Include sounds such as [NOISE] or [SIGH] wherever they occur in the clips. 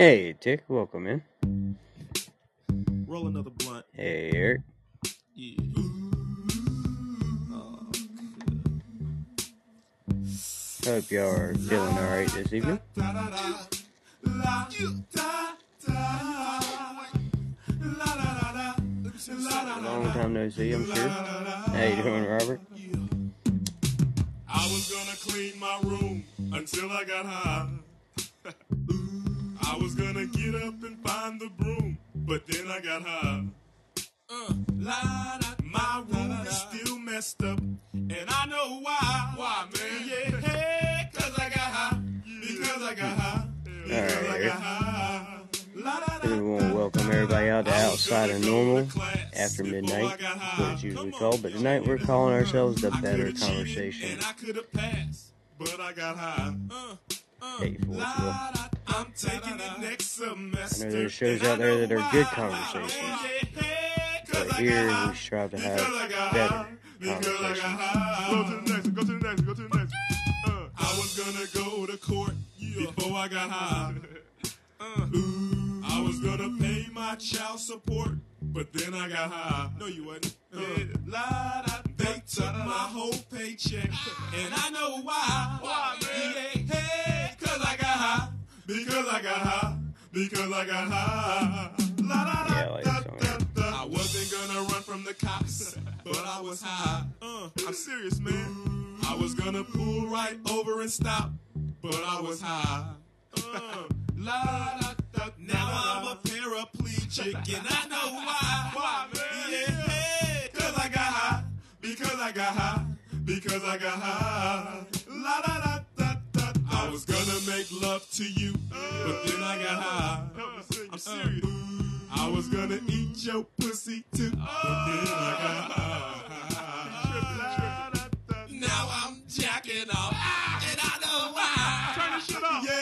Hey, Tick, welcome in. Roll another blunt. Hey, Eric. Yeah. Oh, Hope y'all are feeling alright this evening. Long time no see, I'm sure. How you doing, Robert? I was gonna clean my room until I got high. I was gonna get up and find the broom, but then I got high. Uh, la, da, my room is still messed up, and I know why. Why, man? Yeah, hey, cause I got high. Because I got high. Because I Alright. got high. La, da, da, We want to welcome everybody out to Outside of Normal after midnight, what it's usually called, but tonight we're calling ourselves the Better Conversation. I could have passed, but I got high. Uh, for. I'm taking it next semester. I know there's shows out there that are good conversations, But But here we strive to have better Go to conversations. the next go to the next go to the next. Uh, I was gonna go to court before I got high. [LAUGHS] Uh, I was gonna pay my child support, but then I got high. No, you wasn't. Uh, they took my whole paycheck, and I know why. Why, man? Yeah, hey, Because I got high. Because I got high. La, da, da, Yeah, like da, this da, da. I wasn't gonna run from the cops, but I was high. Uh, I'm serious, man. I was gonna pull right over and stop, but I was high. Uh, la, da, da, now I'm a paraplegic, and I know why. Why, man? Yeah, hey, cause I got high. Because I got high. Because I got high. La da da da da. I was gonna make love to you, but then I got high. I'm serious. I was gonna eat your pussy too, but then I got high. Now I'm jacking off, and I know why. Turn this shit off. Yeah,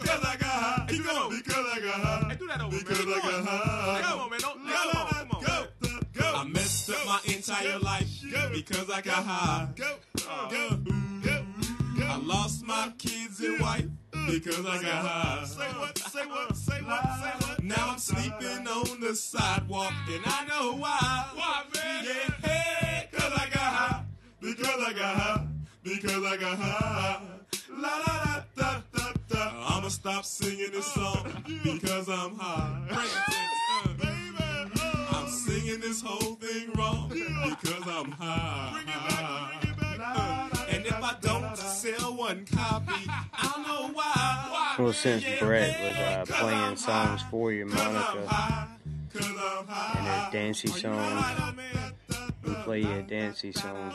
because I got high. Because I got high. Hey, do that over, because I got high. Come on, man. Don't, come on. Go, go. I messed up my entire life because I got high. Go, go, go. I lost my kids and wife because I got high. Say what? Say what? Say what? Say what? Now I'm sleeping on the sidewalk and I know why. Why, man? Yeah, hey, cause I got high. Because I got high. Because I got high. La da da da da da. I'ma stop singing this song because I'm high. It uh. I'm singing this whole thing wrong because I'm high. One copy, I don't know why. Well, since Brett was uh, playing songs for you, Monica, Cause and her dancey song, we play you a dancey song.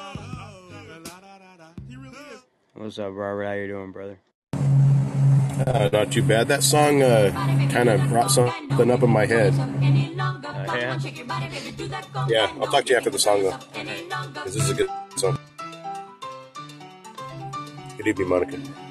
He really is. What's up, Robert? How you doing, brother? Uh, not too bad. That song uh, kind of brought something up in my head. Uh, yeah? Yeah, I'll talk to you after the song though. 'cause this is a good song. Good evening,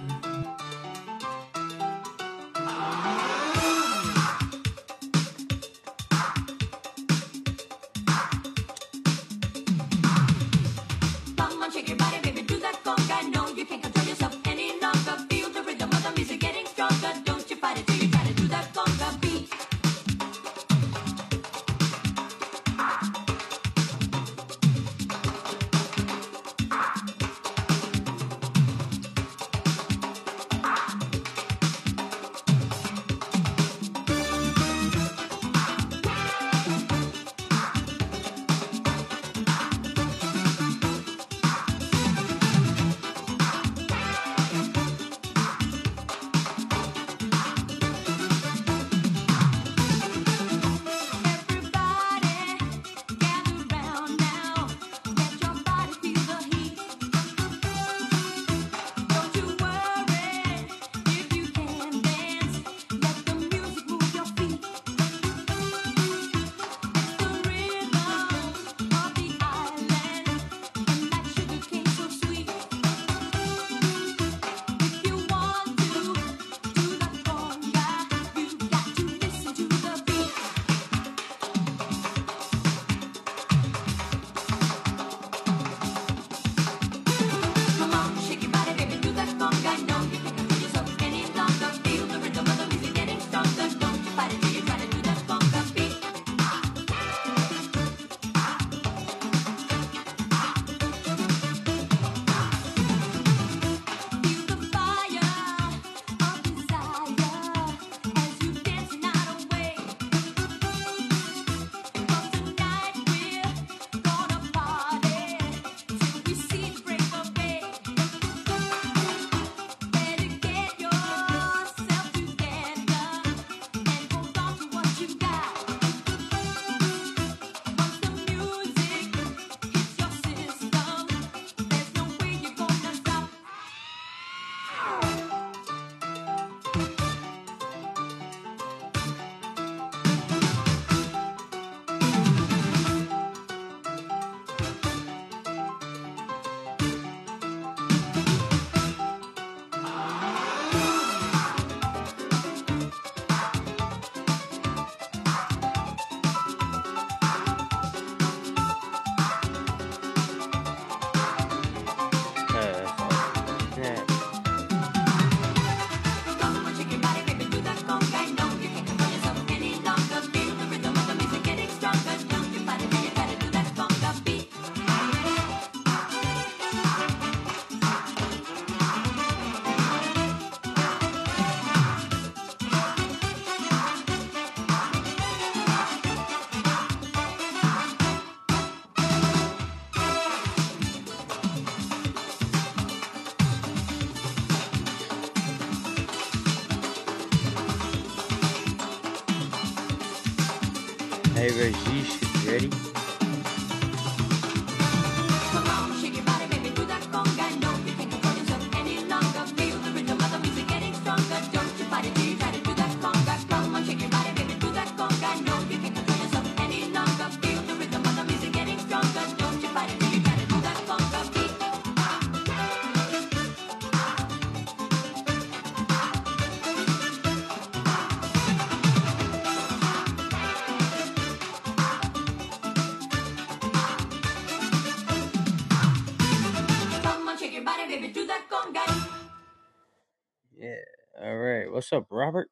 What's up, Robert?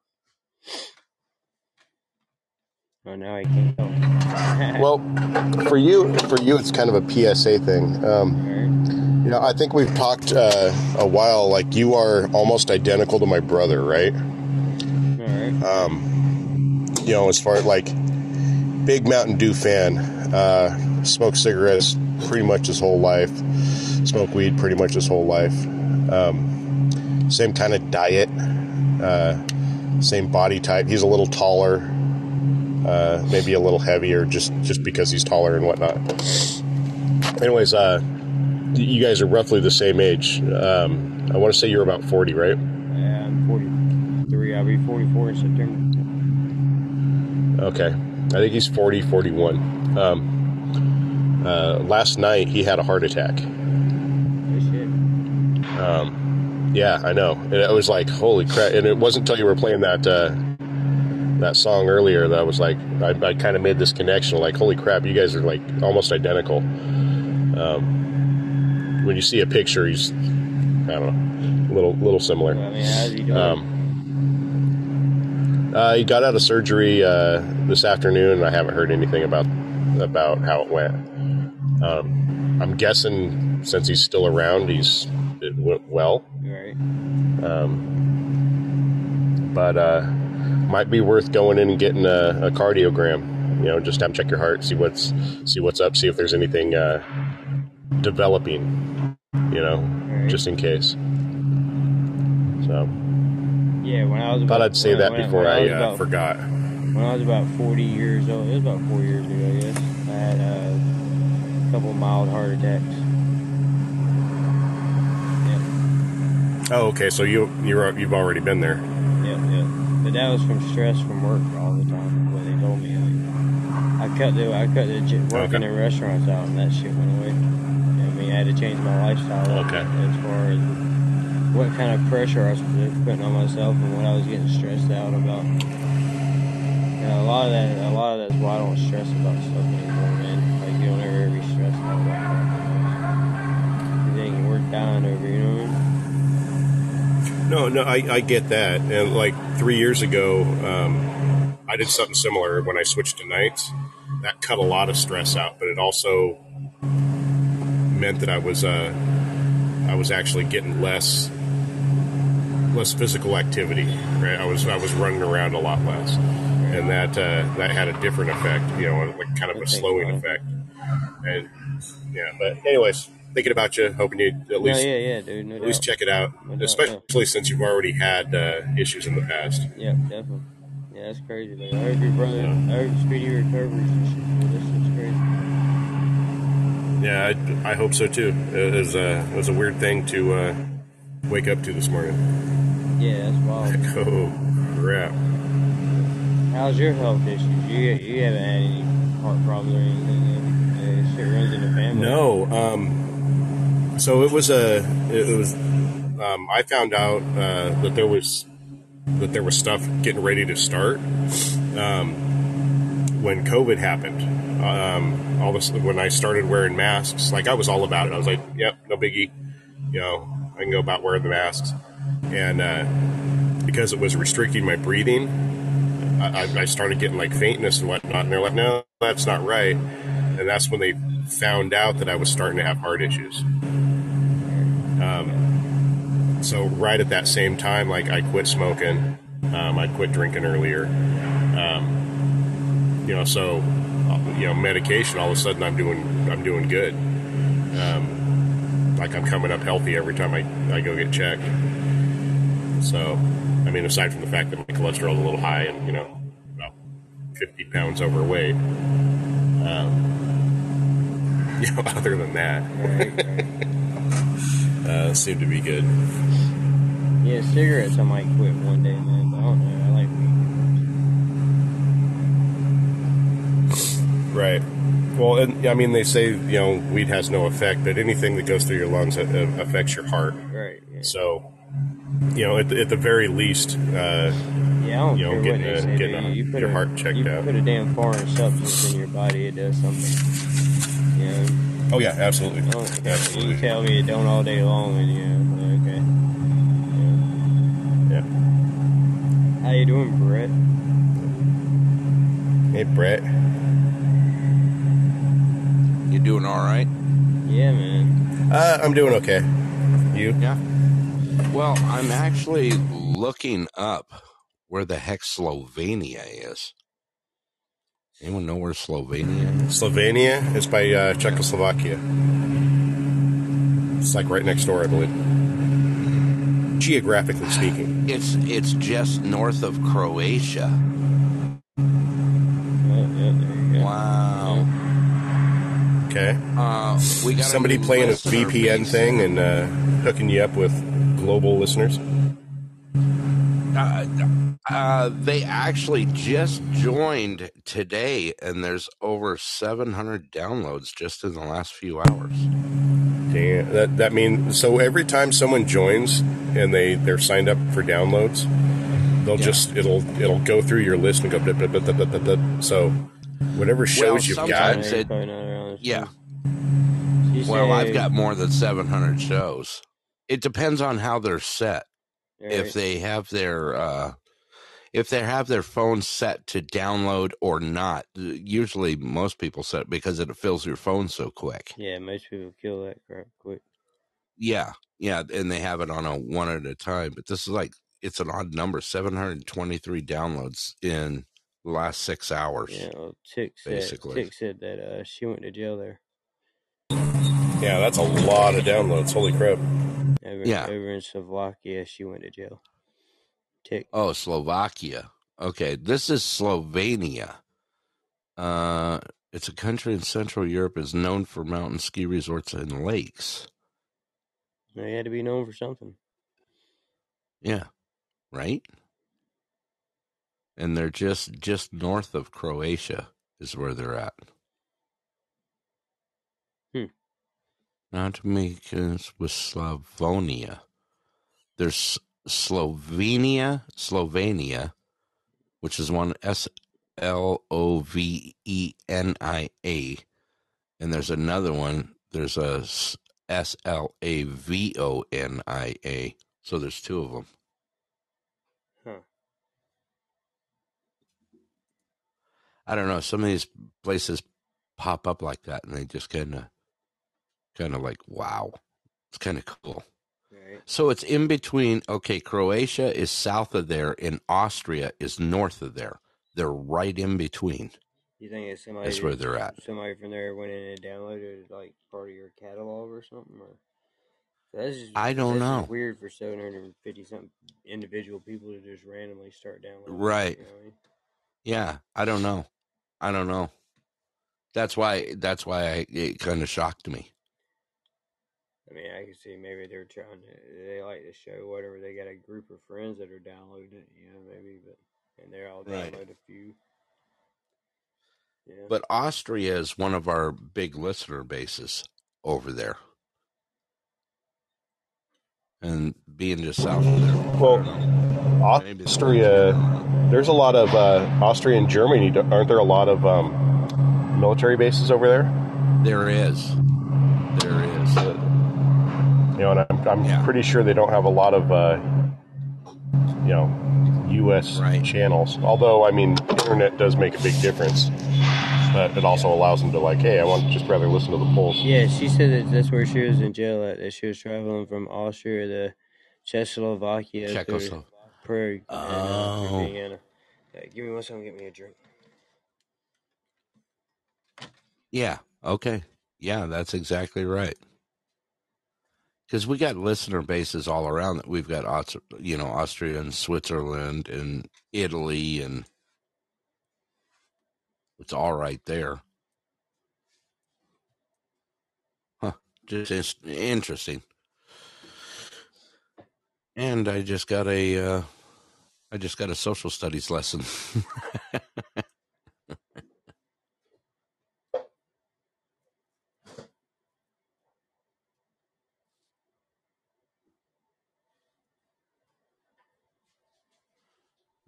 Oh, now I can't go. [LAUGHS] Well, for you, for you, it's kind of a PSA thing. Um, right. you know, I think we've talked uh, a while. Like you are almost identical to my brother, right? All right. you know, as far as like big Mountain Dew fan, uh, smoked cigarettes pretty much his whole life, smoked weed pretty much his whole life. Um, same kind of diet, uh, same body type. He's a little taller, uh, maybe a little heavier, just just because he's taller and whatnot. Anyways, uh, you guys are roughly the same age. Um, I want to say you're about forty, right? Yeah, I'm 43. I'll be 44 in September. Okay. I think he's 40, 41. Um, uh, last night, he had a heart attack. Shit. Yeah, I know. And it was like, holy crap. And it wasn't until you were playing that uh, that song earlier that I was like, I, I kind of made this connection. Like, holy crap, you guys are like almost identical. Um, when you see a picture, he's, I don't know, a little, little similar. I mean, how's he doing? Um, uh, he got out of surgery uh, this afternoon, and I haven't heard anything about about how it went. Um, I'm guessing since he's still around, he's it went well, right. but uh, might be worth going in and getting a, a cardiogram. You know, just have him check your heart, see what's see what's up, see if there's anything uh, developing. You know, Right. just in case. So Yeah, when I was about, thought I'd say that before I, was uh, about, forgot. When I was about 40 years old, it was about four years ago, I guess. I had uh, a couple mild heart attacks. Yep, Oh, okay. So you you're you've already been there. Yeah, yep. But that was from stress from work all the time. What they told me. Like, I cut the I cut the working Okay. in restaurants out, and that shit went away. I mean, I had to change my lifestyle. Okay. As far as what kind of pressure I was putting on myself and what I was getting stressed out about. You know, a lot of that, a lot of that's why I don't stress about stuff anymore, man. Like you don't ever be stressed out about think we're dying over, you know what I mean? No, no, I, I get that. And like three years ago, um, I did something similar when I switched to nights. That cut a lot of stress out, but it also meant that I was uh, I was actually getting less less physical activity. Right, I was I was running around a lot less, and that uh, that had a different effect. You know, like kind of a slowing effect. And yeah, but anyways, thinking about you, hoping you at No, least yeah, yeah, dude, no at least check it out, No doubt, especially since you've already had uh, issues in the past. Yeah, definitely. Yeah, that's crazy. Like, I hope your brother, I hope speedy recovery and shit. This is crazy. Yeah, I, I hope so too. It was, uh, it was a weird thing to uh, wake up to this morning. Yeah, that's wild. [LAUGHS] Oh, crap. How's your health issues? You you haven't had any heart problems or anything? Uh, shit runs in the family. No, um, so it was a, it was, um, I found out uh, that there was, that there was stuff getting ready to start um, when COVID happened. Um, all this, when I started wearing masks, like I was all about it. I was like, yep, no biggie. You know, I can go about wearing the masks. And uh, because it was restricting my breathing, I, I- I started getting like faintness and whatnot. And they're like, no, that's not right. And that's when they found out that I was starting to have heart issues. Um, so right at that same time, like I quit smoking, um, I quit drinking earlier. Um, you know, so you know, medication. All of a sudden, I'm doing I'm doing good. Um, like I'm coming up healthy every time I, I go get checked. So, I mean, aside from the fact that my cholesterol's a little high, and you know, well, 50 pounds overweight. Um, [LAUGHS] you other than that, Right, right. [LAUGHS] uh, seemed to be good. Yeah, cigarettes I might quit one day, man. But I don't know. I like weed. Right. Well, and I mean, they say you know weed has no effect, but anything that goes through your lungs uh, uh, affects your heart. Right. Yeah. So, you know, at the, at the very least, uh, Yeah, you know, getting a- getting a- you put your a, heart checked you out. put a damn foreign substance in your body, it does something. You know, oh yeah, absolutely, I don't. You tell me it don't all day long, and you know, okay. yeah. How you doing, Brett? Hey, Brett. You doing all right? Yeah, man. Uh, I'm doing okay. You? Yeah. Well, I'm actually looking up where the heck Slovenia is. Anyone know where Slovenia is? Slovenia is by uh, Czechoslovakia. It's like right next door, I believe. Geographically speaking. It's it's just north of Croatia. Oh, yeah, there you go. Wow. Okay. Uh, we got Somebody new playing a VPN base. thing and uh, hooking you up with global listeners. Uh, uh, they actually just joined today, and there's over 700 downloads just in the last few hours. Damn. That that means so every time someone joins and they they're signed up for downloads, they'll Yeah. just it'll it'll go through your list and go. Blah, blah, blah, blah, blah, blah, blah. So whatever shows you've got, Yeah, it- probably not around this Yeah. Well, I've got more than 700 shows. It depends on how they're set. Right. If they have their uh if they have their phone set to download or not. Usually most people set it because it fills your phone so quick. Yeah, most people kill that crap quick. Yeah. Yeah, and they have it on a one at a time, but this is like it's an odd number, 723 downloads in the last 6 hours. Yeah, well, Tick said, Basically. Tick said that uh, she went to jail there. yeah, that's a lot of downloads. Holy crap! Over, Yeah. over in Slovakia, she went to jail. Tick. Oh, Slovakia. Okay, this is Slovenia. Uh, it's a country in Central Europe is known for mountain ski resorts and lakes. They had to be known for something. Yeah, right. And they're just just north of Croatia is where they're at. Not to make it with Slavonia. There's Slovenia, Slovenia, which is one S L O V E N I A, and there's another one. There's a S L A V O N I A. So there's two of them. Huh. I don't know. Some of these places pop up like that, and they just kind of, kind of like, wow, it's kind of cool. Right. So it's in between. Okay, Croatia is south of there, and Austria is north of there. They're right in between. You think it's somebody? That's where they're at. Somebody from there went in and downloaded like part of your catalog or something, or that's just, I don't know. Weird for seven hundred and fifty something individual people to just randomly start downloading. Right. You know I mean? Yeah, I don't know. I don't know. That's why. That's why I, it kind of shocked me. I mean, I can see maybe they're trying to. They like to show whatever they got a group of friends that are downloading it. You know, maybe, but and they're all Right. download a few. Yeah. But Austria is one of our big listener bases over there, and being just south of there. Well, I don't know. Maybe it's- Austria. There's a lot of uh, Austria and Germany. Aren't there a lot of um, military bases over there? There is. There is. You know, and I'm, I'm Yeah. pretty sure they don't have a lot of, uh, you know, U.S. Right. channels. Although, I mean, internet does make a big difference. But it also allows them to like, hey, I want to just rather listen to the polls. Yeah, she said that that's where she was in jail at. That she was traveling from Austria to Czechoslovakia through Czechoslo- Prague and uh, through Oh. Vienna. Hey, give me one second, get me a drink. Yeah. Okay. Yeah, that's exactly right. Because we got listener bases all around. That we've got, you know, Austria and Switzerland and Italy and It's all right there. Huh. Just interesting. And I just got a uh I just got a social studies lesson. [LAUGHS]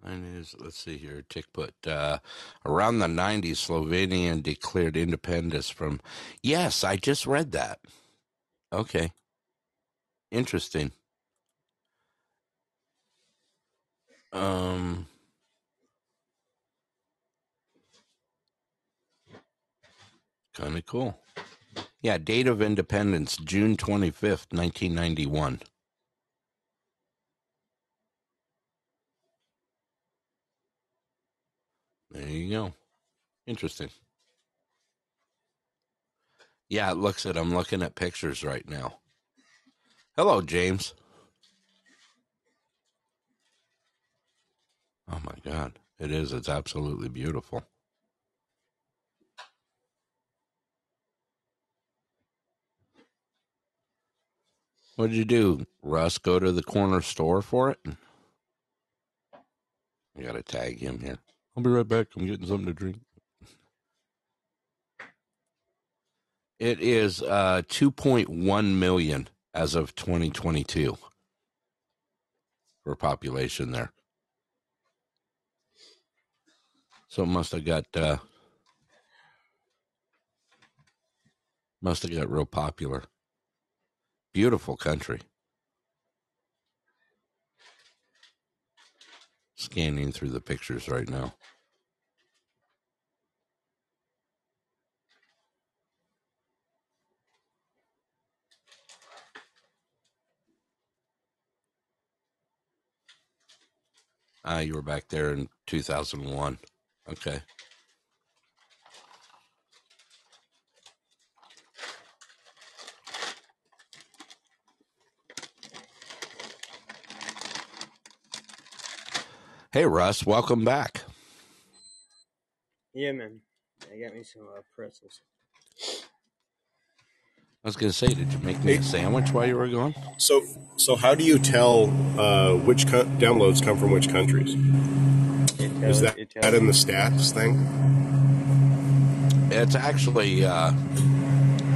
Is, let's see here, Tick put, uh, around the 90s, Slovenia declared independence from. Yes, I just read that. Okay. Interesting. Um, kind of cool. Yeah, date of independence, June 25th, 1991. There you go. Interesting. Yeah, it looks at I'm looking at pictures right now. Hello, James. Oh my god. It is. It's absolutely beautiful. What did you do, Russ? Go to the corner store for it? I gotta tag him here. I'll be right back. I'm getting something to drink. It is uh 2.1 million as of 2022 for population there. So it must have got uh must have got real popular. Beautiful country. Scanning through the pictures right now. Ah, you were back there in 2001. Okay. Hey, Russ, welcome back. Yeah, man. I got me some uh, pretzels. I was going to say, did you make me a sandwich while you were gone? So, so how do you tell uh, which co- downloads come from which countries? It Is tells, that that in the stats thing? It's actually uh,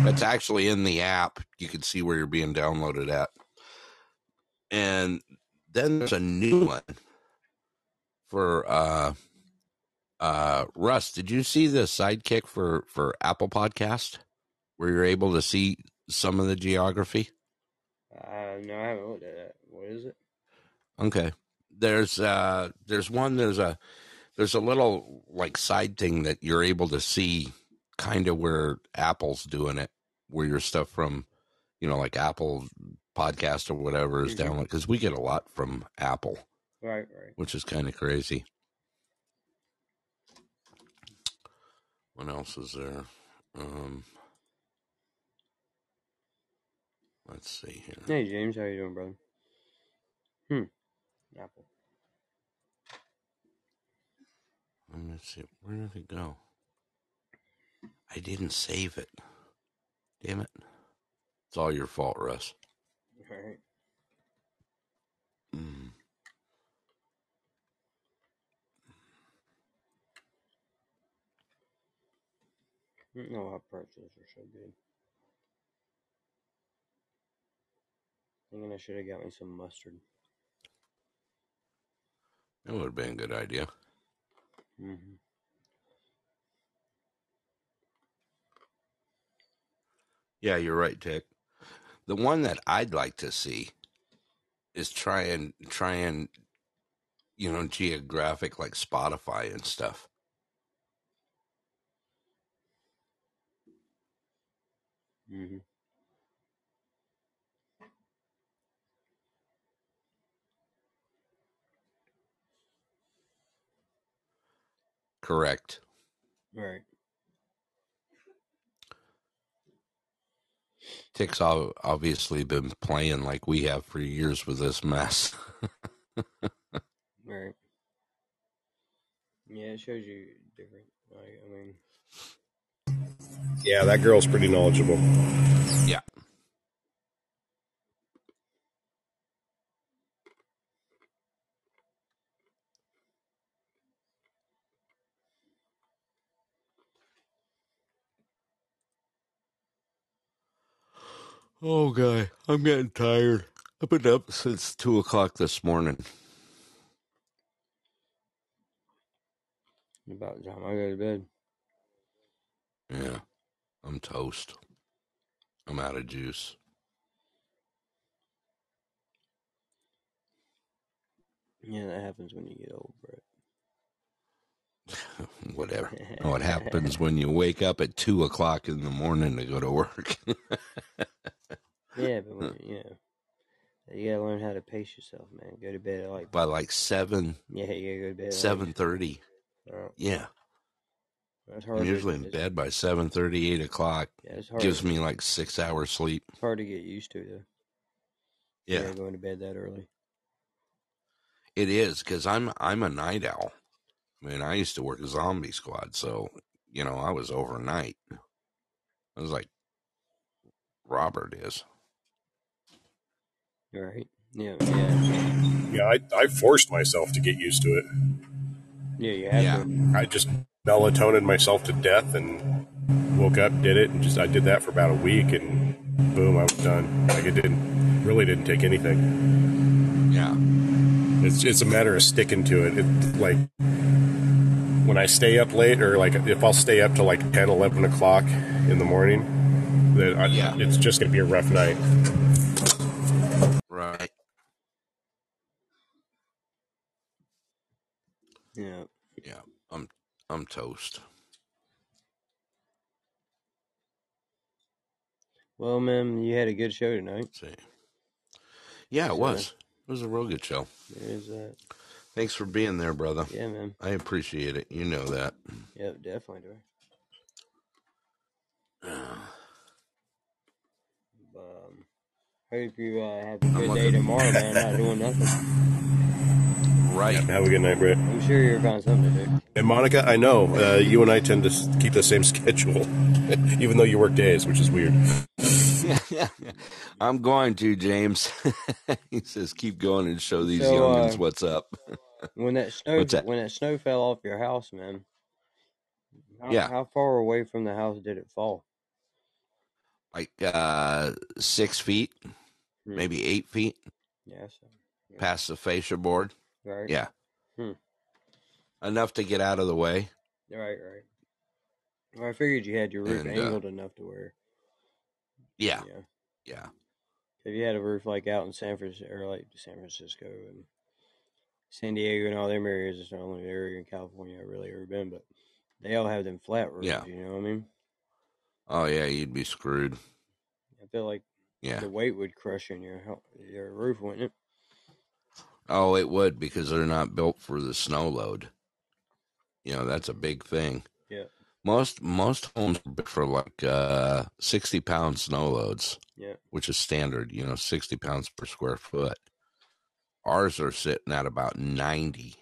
it's actually in the app. You can see where you're being downloaded at, and then there's a new one for uh, uh, Russ. Did you see the sidekick for for Apple Podcast where you're able to see some of the geography? Uh, no, I haven't looked at that. What is it? Okay. There's uh there's one there's a there's a little like side thing that you're able to see kind of where Apple's doing it, where your stuff from, you know, like Apple podcast or whatever is Mhm. down because we get a lot from Apple, Right, right. which is kind of crazy. What else is there? Um let's see here. Hey, James, how you doing, brother? Hmm. Apple. Let me see. Where did it go? I didn't save it. Damn it. It's all your fault, Russ. [LAUGHS] All right. Mm. No, hot pretzels are so good. Thinking I should have got me some mustard. That would have been a good idea. Mm-hmm. Yeah, you're right, Tick. The one that I'd like to see is try and try and you know geographic like Spotify and stuff. Mm-hmm. Correct. Right. Tick's ob- obviously been playing like we have for years with this mess. [LAUGHS] Right. Yeah, it shows you different. Like, I mean, Yeah, that girl's pretty knowledgeable. Yeah. Oh, guy, I'm getting tired. I've been up since two o'clock this morning. about time I go to bed. Yeah, I'm toast. I'm out of juice. Yeah, that happens when you get old, Brett. [LAUGHS] Whatever. [LAUGHS] What happens when you wake up at two o'clock in the morning to go to work? [LAUGHS] Yeah, but when, you know, you gotta learn how to pace yourself, man. Go to bed at like By like seven, yeah, you gotta go to bed. like- seven thirty. Uh, Yeah, that's hard. I'm usually in bed by seven thirty, eight o'clock. Yeah, it's hard. Gives me like six hours sleep. It's hard to get used to though. Yeah, going to bed that early. it is because I'm I'm a night owl. I mean, I used to work a zombie squad, so you know I was overnight. I was like Robert is. Right. Yeah. Yeah. Yeah, I, I forced myself to get used to it. Yeah. You have Yeah. to. I just melatonin myself to death and woke up, did it, and just I did that for about a week, and boom, I was done. Like it didn't really didn't take anything. Yeah, It's it's a matter of sticking to it. It like when I stay up late, or like if I'll stay up till like 10, 11 o'clock in the morning, then I, Yeah. it's just gonna be a rough night. Right. Yeah. Yeah, I'm I'm toast. Well, man, you had a good show tonight. Let's see. Yeah, it was. It was a real good show. There's that. Thanks for being there, brother. Yeah, man. I appreciate it. You know that. Yep, definitely do. [SIGHS] [SIGHS] Um, hope you uh, have a I'm good day looking- tomorrow, man. Not doing [LAUGHS] nothing. Right. Have a good night, Britt. I'm sure you're finding something to do. And Monica, I know uh, you and I tend to keep the same [LAUGHS] schedule, [LAUGHS] even though you work days, which is weird. I'm going to, James. he says, keep going and show these So, youngins uh, what's up. When that snow, that? when that snow fell off your house, man. How, Yeah. How far away from the house did it fall? Like uh, six feet, Hmm. maybe eight feet Yeah. So, past the fascia board. right. Yeah. Hmm. Enough to get out of the way. Right. Right. Well, I figured you had your roof And, uh, angled enough to where. Yeah. Yeah. Yeah. If you had a roof like out in San Francisco or like San Francisco and San Diego and all them areas, it's the only area in California I've really ever been, but they all have them flat roofs. Yeah. You know what I mean? Oh, yeah. You'd be screwed. I feel like Yeah. the weight would crush in your your roof, wouldn't it? Oh, it would because they're not built for the snow load. You know, that's a big thing. Yeah. Most most homes are built for like uh, sixty pound snow loads, Yeah. which is standard. You know, sixty pounds per square foot. Ours are sitting at about ninety.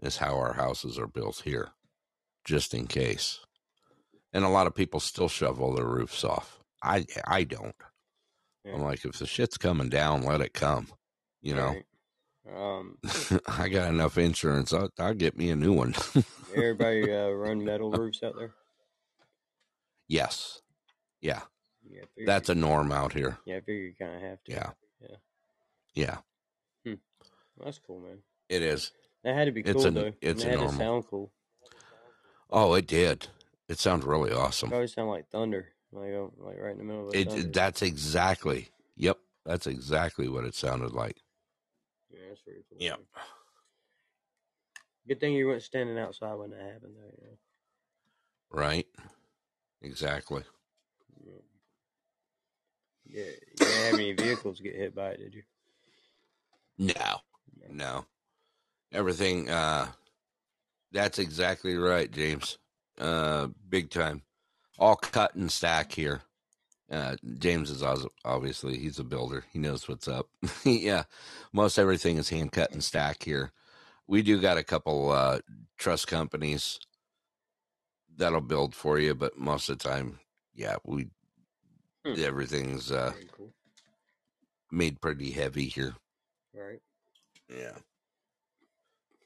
Is how our houses are built here, just in case. And a lot of people still shovel their roofs off. I I don't. Yeah. I'm like, if the shit's coming down, let it come. You know. Right. Um, [LAUGHS] I got enough insurance. I'll, I'll get me a new one. everybody [LAUGHS] uh, run metal roofs out there. yes. Yeah. Yeah, That's a norm out here. yeah. I figure you kind of have to. Yeah. Yeah. Yeah. Well, that's cool, man. It is. That had to be It's cool a- though. it's and a it normal. sound cool. Oh, it did. It sounds really It awesome. probably sound like thunder, like like right in the middle of It, thunder. that's exactly. Yep. That's exactly what it sounded like. yeah, that's pretty cool. Yep. Good thing you weren't standing outside when that happened, though. You know? Right. Exactly. Yeah, you didn't have any vehicles get hit by it, did you? No. No. Everything. Uh, that's exactly right, James. Uh, big time. All cut and stack here. Uh, James is obviously he's a builder. He knows what's up. [LAUGHS] yeah, most everything is hand cut and stack here. We do got a couple uh, truss companies that'll build for you, but most of the time, yeah, we Hmm. everything's uh, cool. made pretty heavy here. Right. Yeah.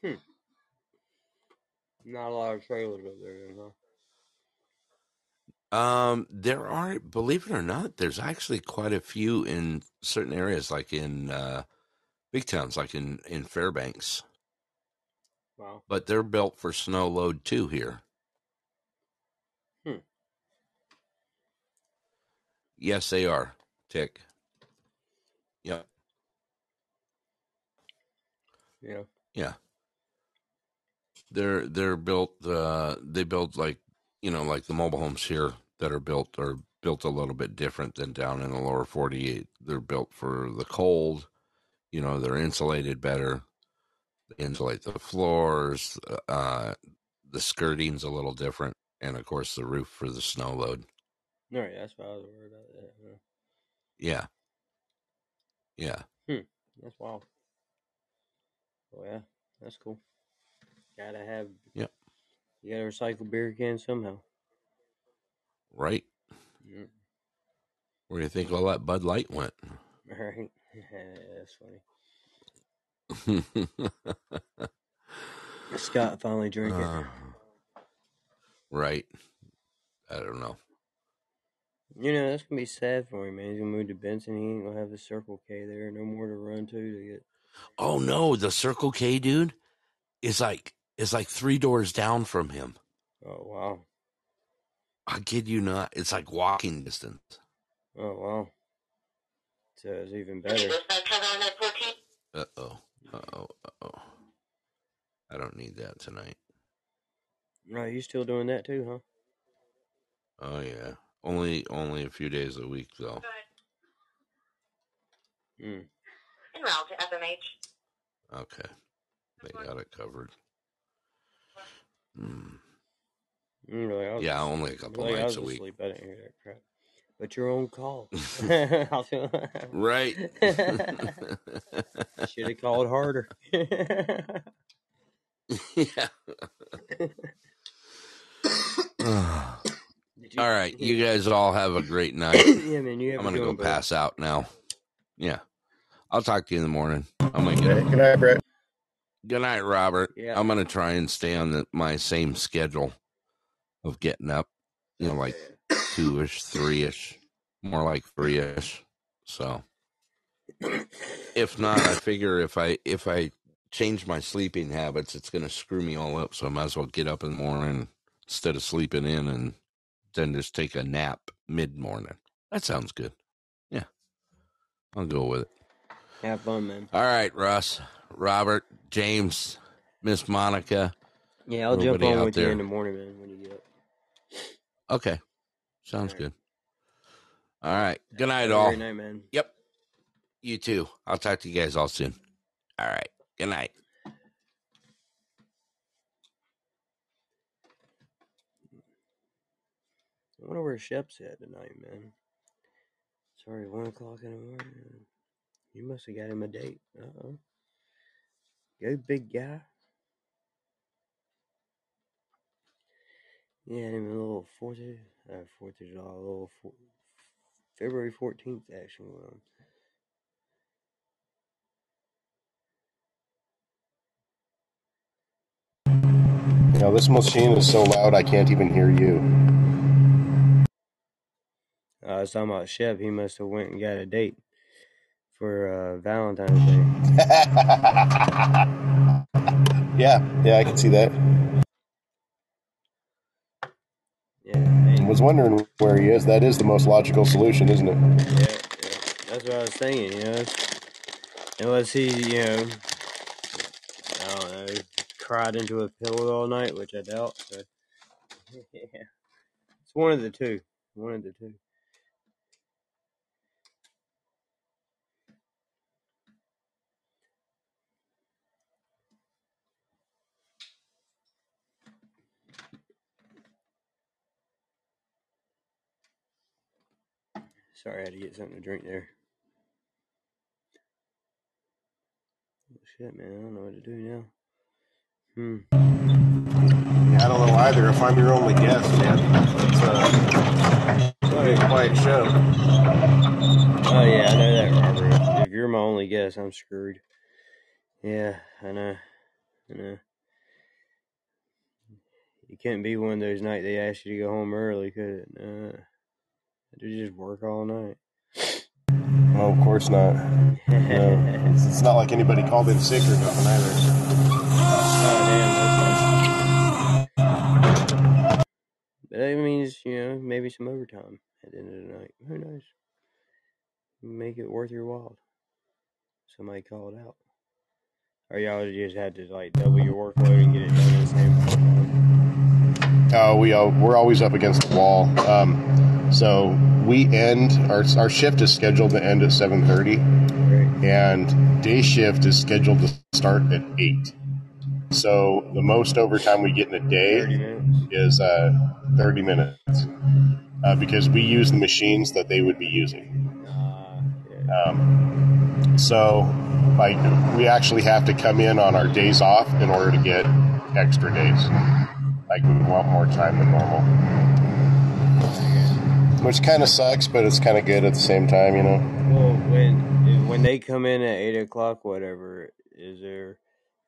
Hmm. Not a lot of trailers up there, huh? Um, there are, believe it or not, there's actually quite a few in certain areas, like in uh, big towns, like in in Fairbanks. Wow. But they're built for snow load too here. Hmm. Yes, they are. Tick. Yep. Yeah. Yeah. They're they're built uh they build like you know, like the mobile homes here that are built are built a little bit different than down in the lower forty eight. They're built for the cold, you know, they're insulated better. They insulate the floors, uh the skirting's a little different, and of course the roof for the snow load. All right, that's what I was worried about. That. Yeah. Yeah. That's wild. Oh yeah, that's cool. Gotta have. Yep. You gotta recycle beer cans somehow. Right. Where do you think all that Bud Light went? [LAUGHS] Right. [LAUGHS] that's funny. [LAUGHS] Scott finally drinking. Uh, right. I don't know. You know, that's gonna be sad for him, man. He's gonna move to Benson. He ain't gonna have the Circle K there. No more to run to to get. Oh no, the Circle K dude is like is like three doors down from him. Oh wow. I kid you not. It's like walking distance. Oh wow. So it's even better. Uh oh. Uh oh. Uh oh. I don't need that tonight. No, you still doing that too, huh? Oh yeah. Only only a few days a week though. Mm. En route to FMH. Okay. They got it covered. Hmm. Mm, Mm, really, I was Yeah, as- only a couple really, I nights a week. asleep. I didn't hear that crap. But you're on call. [LAUGHS] [LAUGHS] Right. [LAUGHS] Should have called harder. yeah. Did all right, you guys all have a great [COUGHS] night. yeah, man, you have I'm gonna go one, bud. pass out now. Yeah, I'll talk to you in the morning. I'm gonna Okay. get. Good night, Brett. Good night, Robert. Yeah. I'm gonna try and stay on the, my same schedule of getting up. You know, like [COUGHS] two ish, three ish, more like three ish. So, if not, I figure if I if I change my sleeping habits, it's gonna screw me all up. So I might as well get up in the morning instead of sleeping in and then just take a nap mid morning. That sounds good. Yeah, I'll go with it. Have fun, man. All right, Russ, Robert, James, Miss Monica. Yeah, I'll jump on with you in the morning, man, when you get up. Okay, sounds All right. good. All right. Good night, all. great night, man. Yep. You too. I'll talk to you guys all soon. All right. Good night. I wonder where Shep's at tonight, man. Sorry, one o'clock in the morning. You must have got him a date. Uh oh. Go, big guy. Yeah, him a little Fourth of uh, Fourth of July, a little four, February fourteenth action went on. Know, this machine is so loud I can't even hear you. Uh, I was talking about Shep. He must have went and got a date for uh, Valentine's Day. [LAUGHS] yeah, yeah, I can see that. Yeah, I and, was wondering where he is. That is the most logical solution, isn't it? yeah, yeah. That's what I was thinking. You know, unless he, you know, I don't know, cried into a pillow all night, which I doubt. So, [LAUGHS] yeah, it's one of the two. One of the two. Sorry, I had to get something to drink there. Oh, shit, man, I don't know what to do now. Hmm. Yeah, I don't know either. If I'm your only guest, man, it's uh, it's be a quiet show. Oh yeah, I know that, Robert. If, you're my only guest, I'm screwed. Yeah, I know. I know. It couldn't be one of those nights they asked you to go home early, could it? Uh, to just work all night. No, of course not. No, it's, [LAUGHS] it's not like anybody called in sick or nothing either. Oh damn. But that means you know maybe some overtime at the end of the night. Who knows? Make it worth your while. Somebody call it out, or y'all just had to like double your workload and get it done the same time. Uh, we uh, we're always up against the wall. Um, so we end our our shift is scheduled to end at seven thirty, and day shift is scheduled to start at eight. So the most overtime we get in a day minutes. is uh, thirty minutes uh, because we use the machines that they would be using. Uh, yeah. Um, so, like, we actually have to come in on our days off in order to get extra days. Like, we want more time than normal. Which kind of sucks, but it's kind of good at the same time, you know? Well, when when they come in at eight o'clock, whatever, is there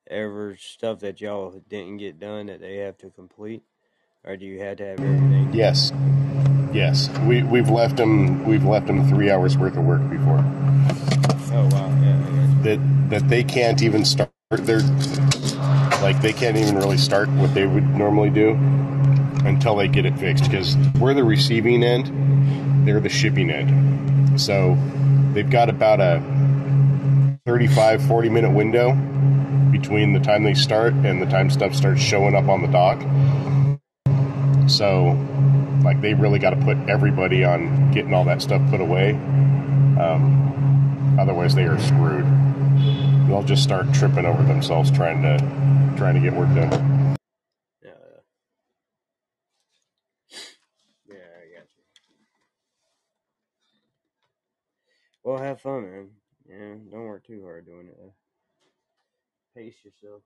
ever stuff that y'all didn't get done that they have to complete, or do you have to have everything? Yes. Yes. We, we've left them, we've left them three hours worth of work before. Oh wow, yeah, I got you. That, that they can't even start their, like, they can't even really start what they would normally do until they get it fixed because we're the receiving end, they're the shipping end. So they've got about a 35, 40 minute window between the time they start and the time stuff starts showing up on the dock. So, like, they really got to put everybody on getting all that stuff put away. Um, otherwise, they are screwed. They'll just start tripping over themselves trying to trying to get work done. Yeah, yeah, yeah, I got you. Well, have fun, man. Yeah, don't work too hard doing it. Pace yourself.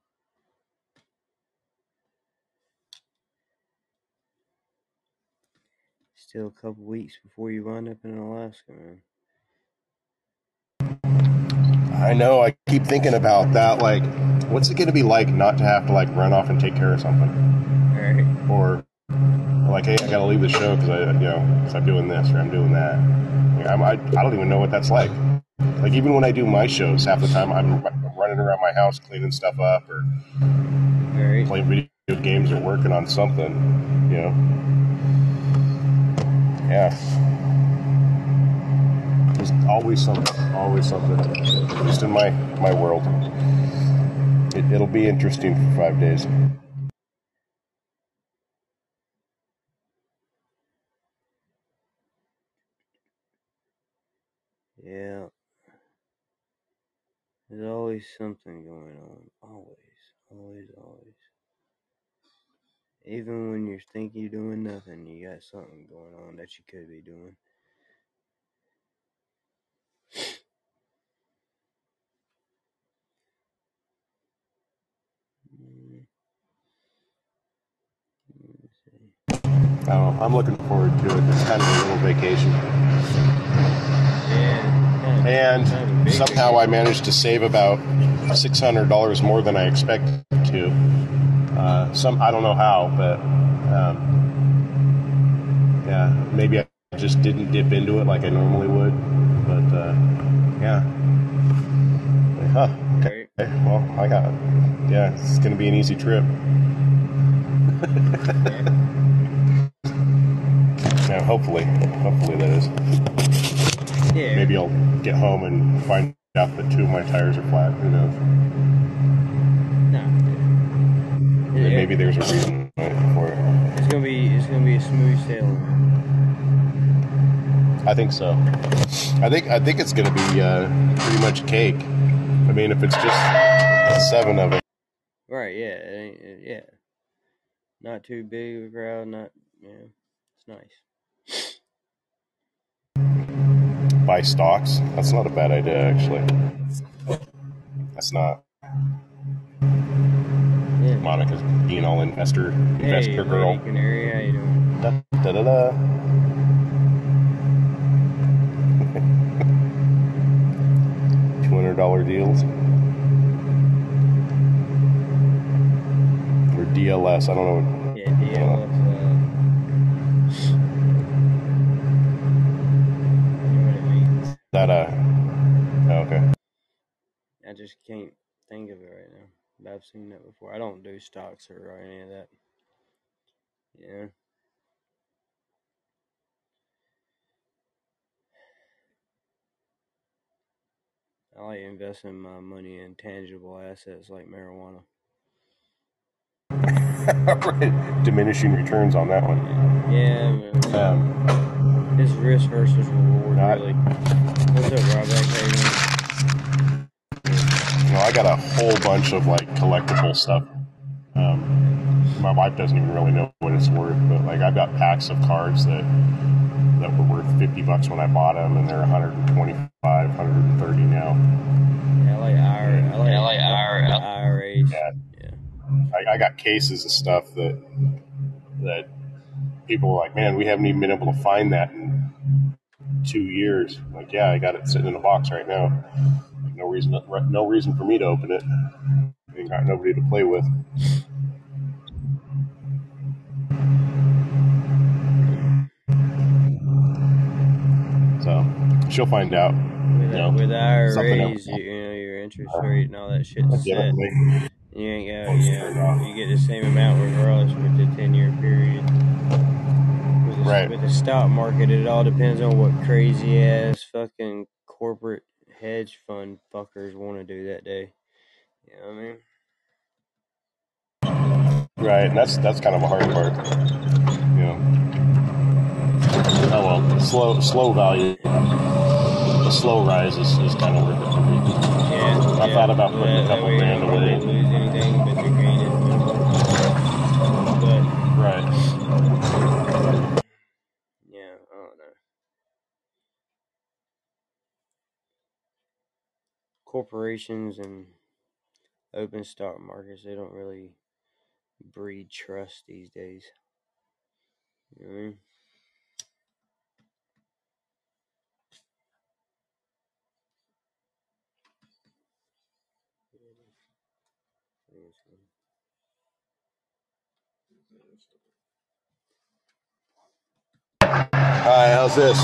Still a couple weeks before you wind up in Alaska, man. I know. I keep thinking about that. Like, what's it going to be like not to have to like run off and take care of something, All right. or like, hey, I got to leave the show because I, you know, because I'm doing this or I'm doing that. Like, I'm, I, I don't even know what that's like. Like, even when I do my shows, half the time I'm running around my house cleaning stuff up or right. playing video games or working on something. You know. Yeah. There's always something. Always something. At least in my my world. It, it'll be interesting for five days. Yeah. There's always something going on. Always. Always, always. Even when you think you're doing nothing, you got something going on that you could be doing. Mm. Me see. Oh, I'm looking forward to it. It's kind of a little vacation. And somehow I managed to save about six hundred dollars more than I expected to. Uh, some I don't know how, but um, yeah, maybe I just didn't dip into it like I normally would. But uh, yeah, huh? Okay, well I got it. yeah, it's gonna be an easy trip. [LAUGHS] yeah, hopefully, hopefully that is. Yeah. Maybe I'll get home and find out that two of my tires are flat. Who knows? Nah. Yeah, maybe there's a reason for it. It's gonna be it's gonna be a smooth sailing. I think so. I think I think it's going to be uh, pretty much cake. I mean, if it's just seven of it, Right? Yeah. Yeah. Not too big of a crowd. Not yeah. It's nice. Buy stocks. That's not a bad idea, actually. That's not. Yeah. Monica's being all investor investor hey, girl. Canary, how you doing? Da, da, da, da. [LAUGHS] Two hundred dollar deals. Or DLS, I don't know. Yeah, deal That uh oh, okay. I just can't think of it right now. But I've seen that before. I don't do stocks or any of that. Yeah. I like investing my money in tangible assets like marijuana. [LAUGHS] Diminishing returns on that one. Yeah, man. Um, It's risk versus reward, Not- really. What's up, Rob? How you know, I got a whole bunch of like collectible stuff. Um, my wife doesn't even really know what it's worth, but like I've got packs of cards that that were worth fifty bucks when I bought them, and they're 125, 130 now. Yeah, I like IRA. Yeah, I like IRA. Yeah. Yeah. I, I got cases of stuff that that people were like, man, we haven't even been able to find that in two years. I'm like, yeah, I got it sitting in a box right now. Like, no reason, no reason for me to open it. Ain't got nobody to play with. So she'll find out. With, No. with Something IRAs, you, you know, your interest rate and all that shit. Definitely. You ain't got, you know, you get the same amount regardless with the 10 year period. With the, Right. With the stock market, it all depends on what crazy ass fucking corporate hedge fund fuckers want to do that day. You know what I mean? Right, and that's that's kind of a hard part. You know. Oh well, slow slow value, the slow rise is, is kind of worth it for me. Yeah. I yeah. thought about putting a That- that couple grand away. lose anything, but you gain it. But Right. yeah, I don't know. Corporations and open stock markets, they don't really breed trust these days. You know I mean? Hi, how's this?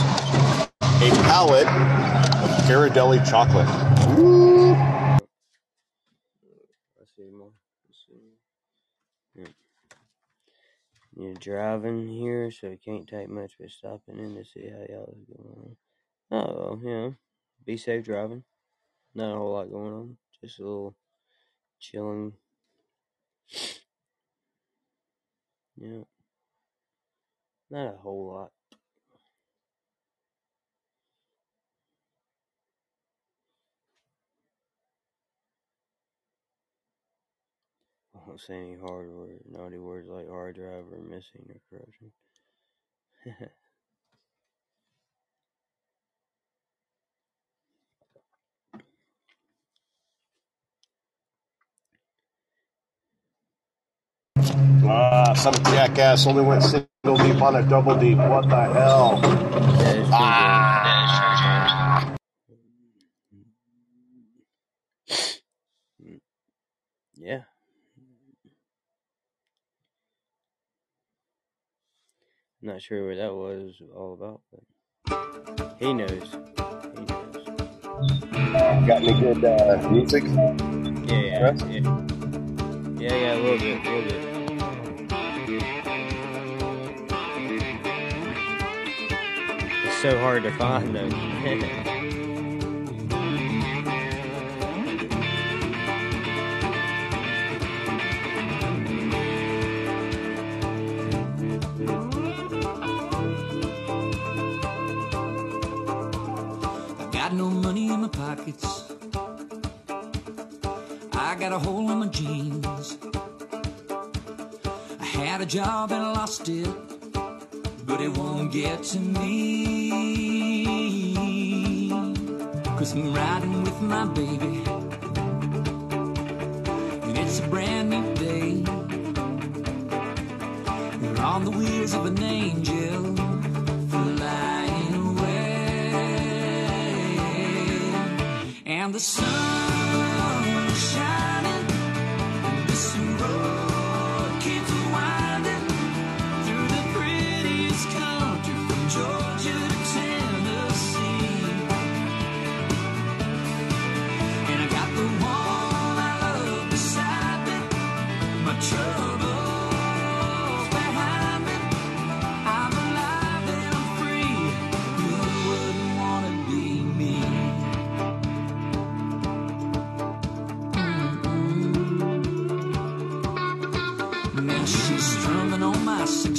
A pallet Ghirardelli chocolate. Let's see more. Let's see. Yeah. You're driving here, so you can't take much but stopping in to see how y'all is going. Oh, you be safe driving. Not a whole lot going on. Just a little chilling. Yeah. Not a whole lot. I won't say any hard words, naughty words like hard drive or missing or corruption. [LAUGHS] Ah, some jackass only went single deep on a double deep. What the hell? True, Ah! John. Yeah. Not sure what that was all about, but he knows. He knows. Got any good uh, music? Yeah, yeah, yeah. Yeah, yeah, a little bit, a little bit. It's so hard to find though. [LAUGHS] no money in my pockets. I got a hole in my jeans. I had a job and I lost it, but it won't get to me. Cause I'm riding with my baby, and it's a brand new day. We're on the wheels of an angel. and the sun shines.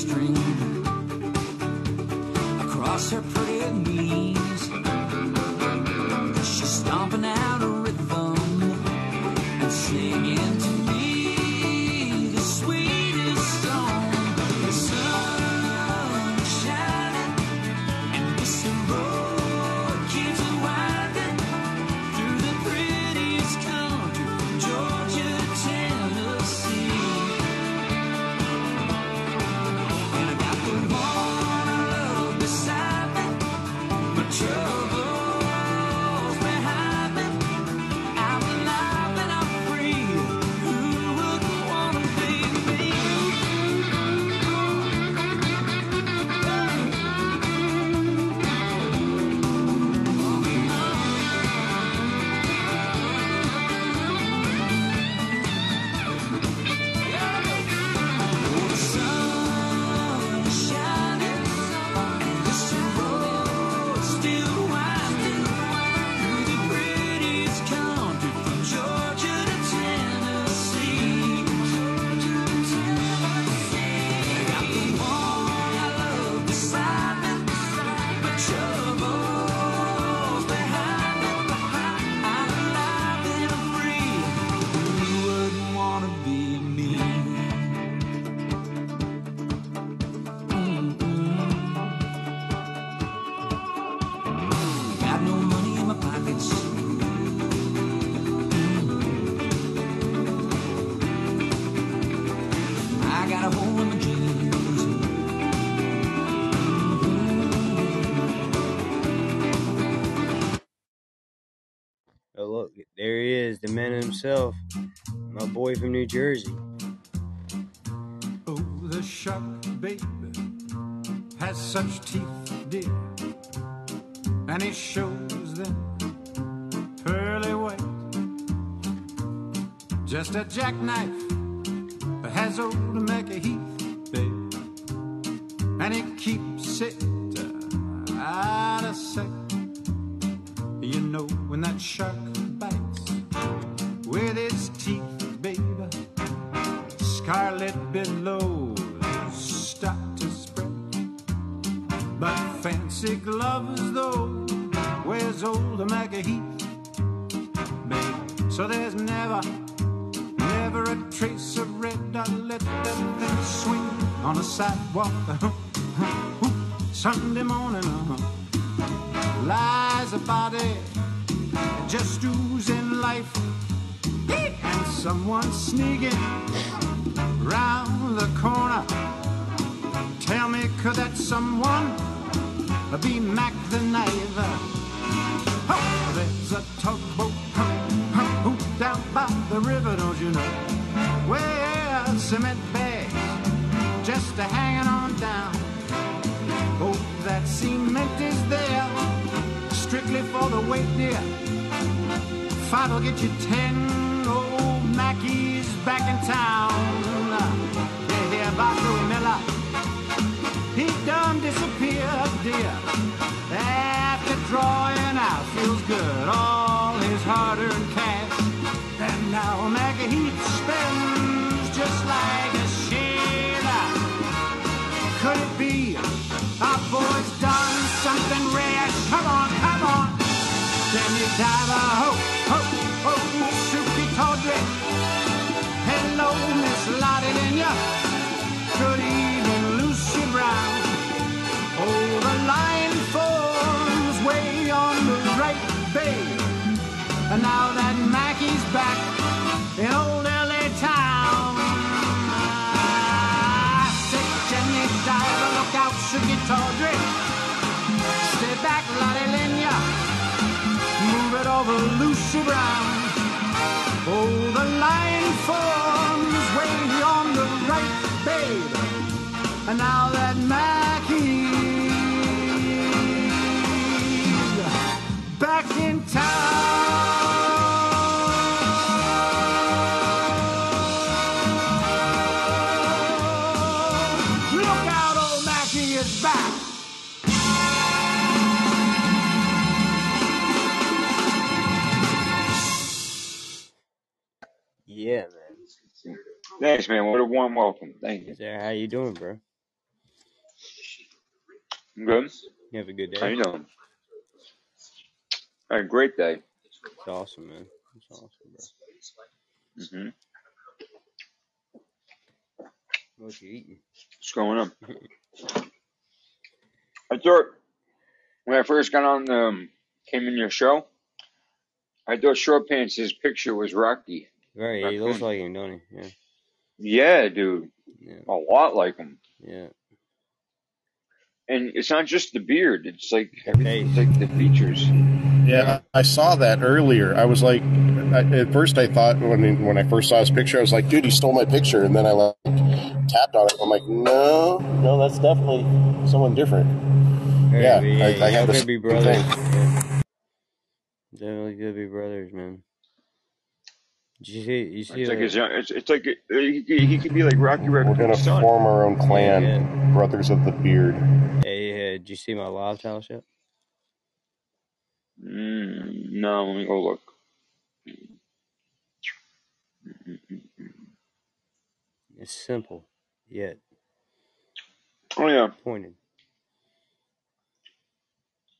string. himself, my boy from New Jersey. Oh, the shark, baby, has such teeth, dear, and he shows them pearly white, just a jackknife Sunday morning uh, lies a body just oozing life. And someone sneaking I'll get you ten old Mackies back in town. Yeah, yeah, by Miller. He done disappeared, dear. After drawing out, feels good. All his hard-earned cash. And now Macheath spends just like a shaver. Could it be our boy's done something rash? Come on, come on. Then you die. now that back in old LA town. Jenny Diver, look out. Stay back, Lotte Move it over, Lucy Brown. Oh, the line forms way on the right, babe. And now that Mackie's back in town. Thanks, man. What a warm welcome. Thank you. Sarah, how you doing, bro? I'm good. You have a good day. How you doing? Had a great day. It's awesome, man. It's awesome, bro. hmm What you eating? What's going on? [LAUGHS] I thought when I first got on, um, came in your show, I thought Short Pants' picture was Rocky. Right, he looks like him, don't he? Yeah, Yeah, dude. yeah, A lot like him. yeah. And it's not just the beard, it's like everything, it's like the features. Yeah, I saw that earlier. I was like, I, at first I thought when when I first saw his picture, I was like, dude, he stole my picture. And then I like tapped on it. I'm like, no, no, that's definitely someone different. Right, Yeah, but I- I y'all had the be same brothers. thing. Yeah. Definitely could be brothers, man. Did you see? You see? It's like that- his, it's, it's like he, could- he could be like Rocky We're gonna son. form our own clan, Yeah. Brothers of the Beard. Hey, uh, did you see my live house yet? Mm, no, let me go look. It's simple, yet Oh yeah, pointed.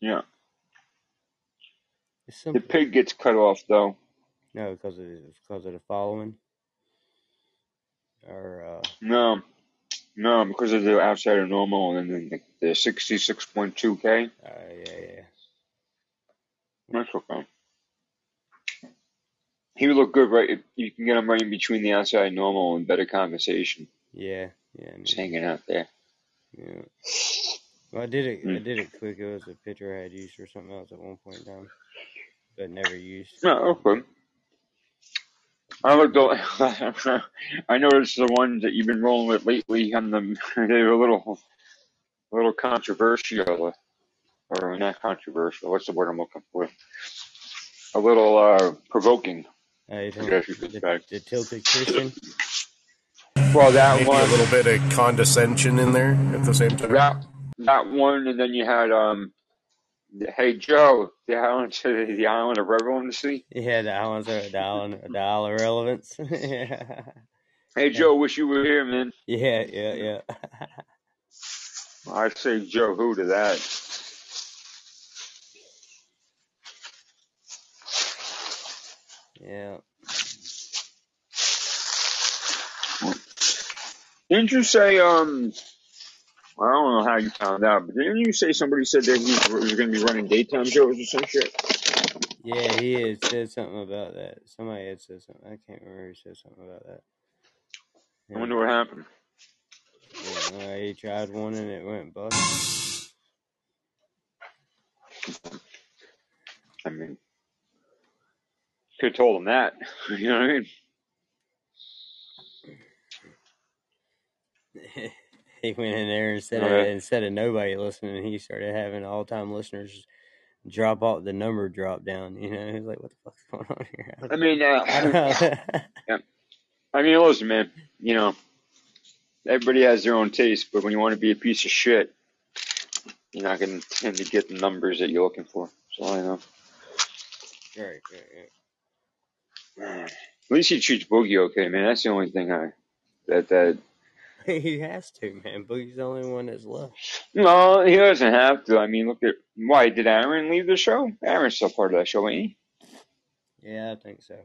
yeah. It's The simple. pig gets cut off though. No, because of because of the following. Or uh, No, no, because of the outside of normal and then the, the sixty-six point two k. uh yeah, yeah. That's okay. He would look good, right? If you can get him right in between the outside normal and better conversation. Yeah, yeah, Just hanging out there. yeah. Well, I did it. I Mm. did it quick. It was a picture I had used for something else at one point in time, but never used. No, okay. I looked. o- [LAUGHS] I noticed the ones that you've been rolling with lately on the [LAUGHS] they're a little, a little controversial, or not controversial. What's the word I'm looking for? A little uh, provoking, Uh, you I think guess you could the, say. the tilted Christian? Well, that Maybe a little bit of condescension in there at the same time. that that one, and then you had um, the- Hey Joe, the island [LAUGHS] the island of relevancy. Yeah, the islands are the island, the island of relevance. [LAUGHS] yeah, Hey Joe, wish you were here, man. yeah, yeah, yeah. I say Joe who to that. yeah. Didn't you say um? I don't know how you found out, but didn't you say somebody said that he was going to be running daytime shows or some shit? Yeah, he had said something about that. Somebody had said something. I can't remember. He said something about that. I wonder what happened. yeah uh, he tried one and it went bust. I mean, could have told him that. [LAUGHS] You know what I mean? [LAUGHS] [LAUGHS] he went in there instead of yeah. instead of nobody listening, he started having all time listeners drop off. The number drop down. You know, he was like, "What the fuck's going on here?" I mean, uh, I don't know. [LAUGHS] [LAUGHS] yeah. I mean, listen, man. You know, everybody has their own taste, but when you want to be a piece of shit, you're not going to tend to get the numbers that you're looking for. That's all I know. Right, right, right, At least he treats Boogie okay, man. That's the only thing I that that. Right. [LAUGHS] he has to, man. Boogie's the only one that's left. No, he doesn't have to. I mean, look at why did Aaron leave the show? Aaron's still part of that show, ain't he? Yeah, I think so.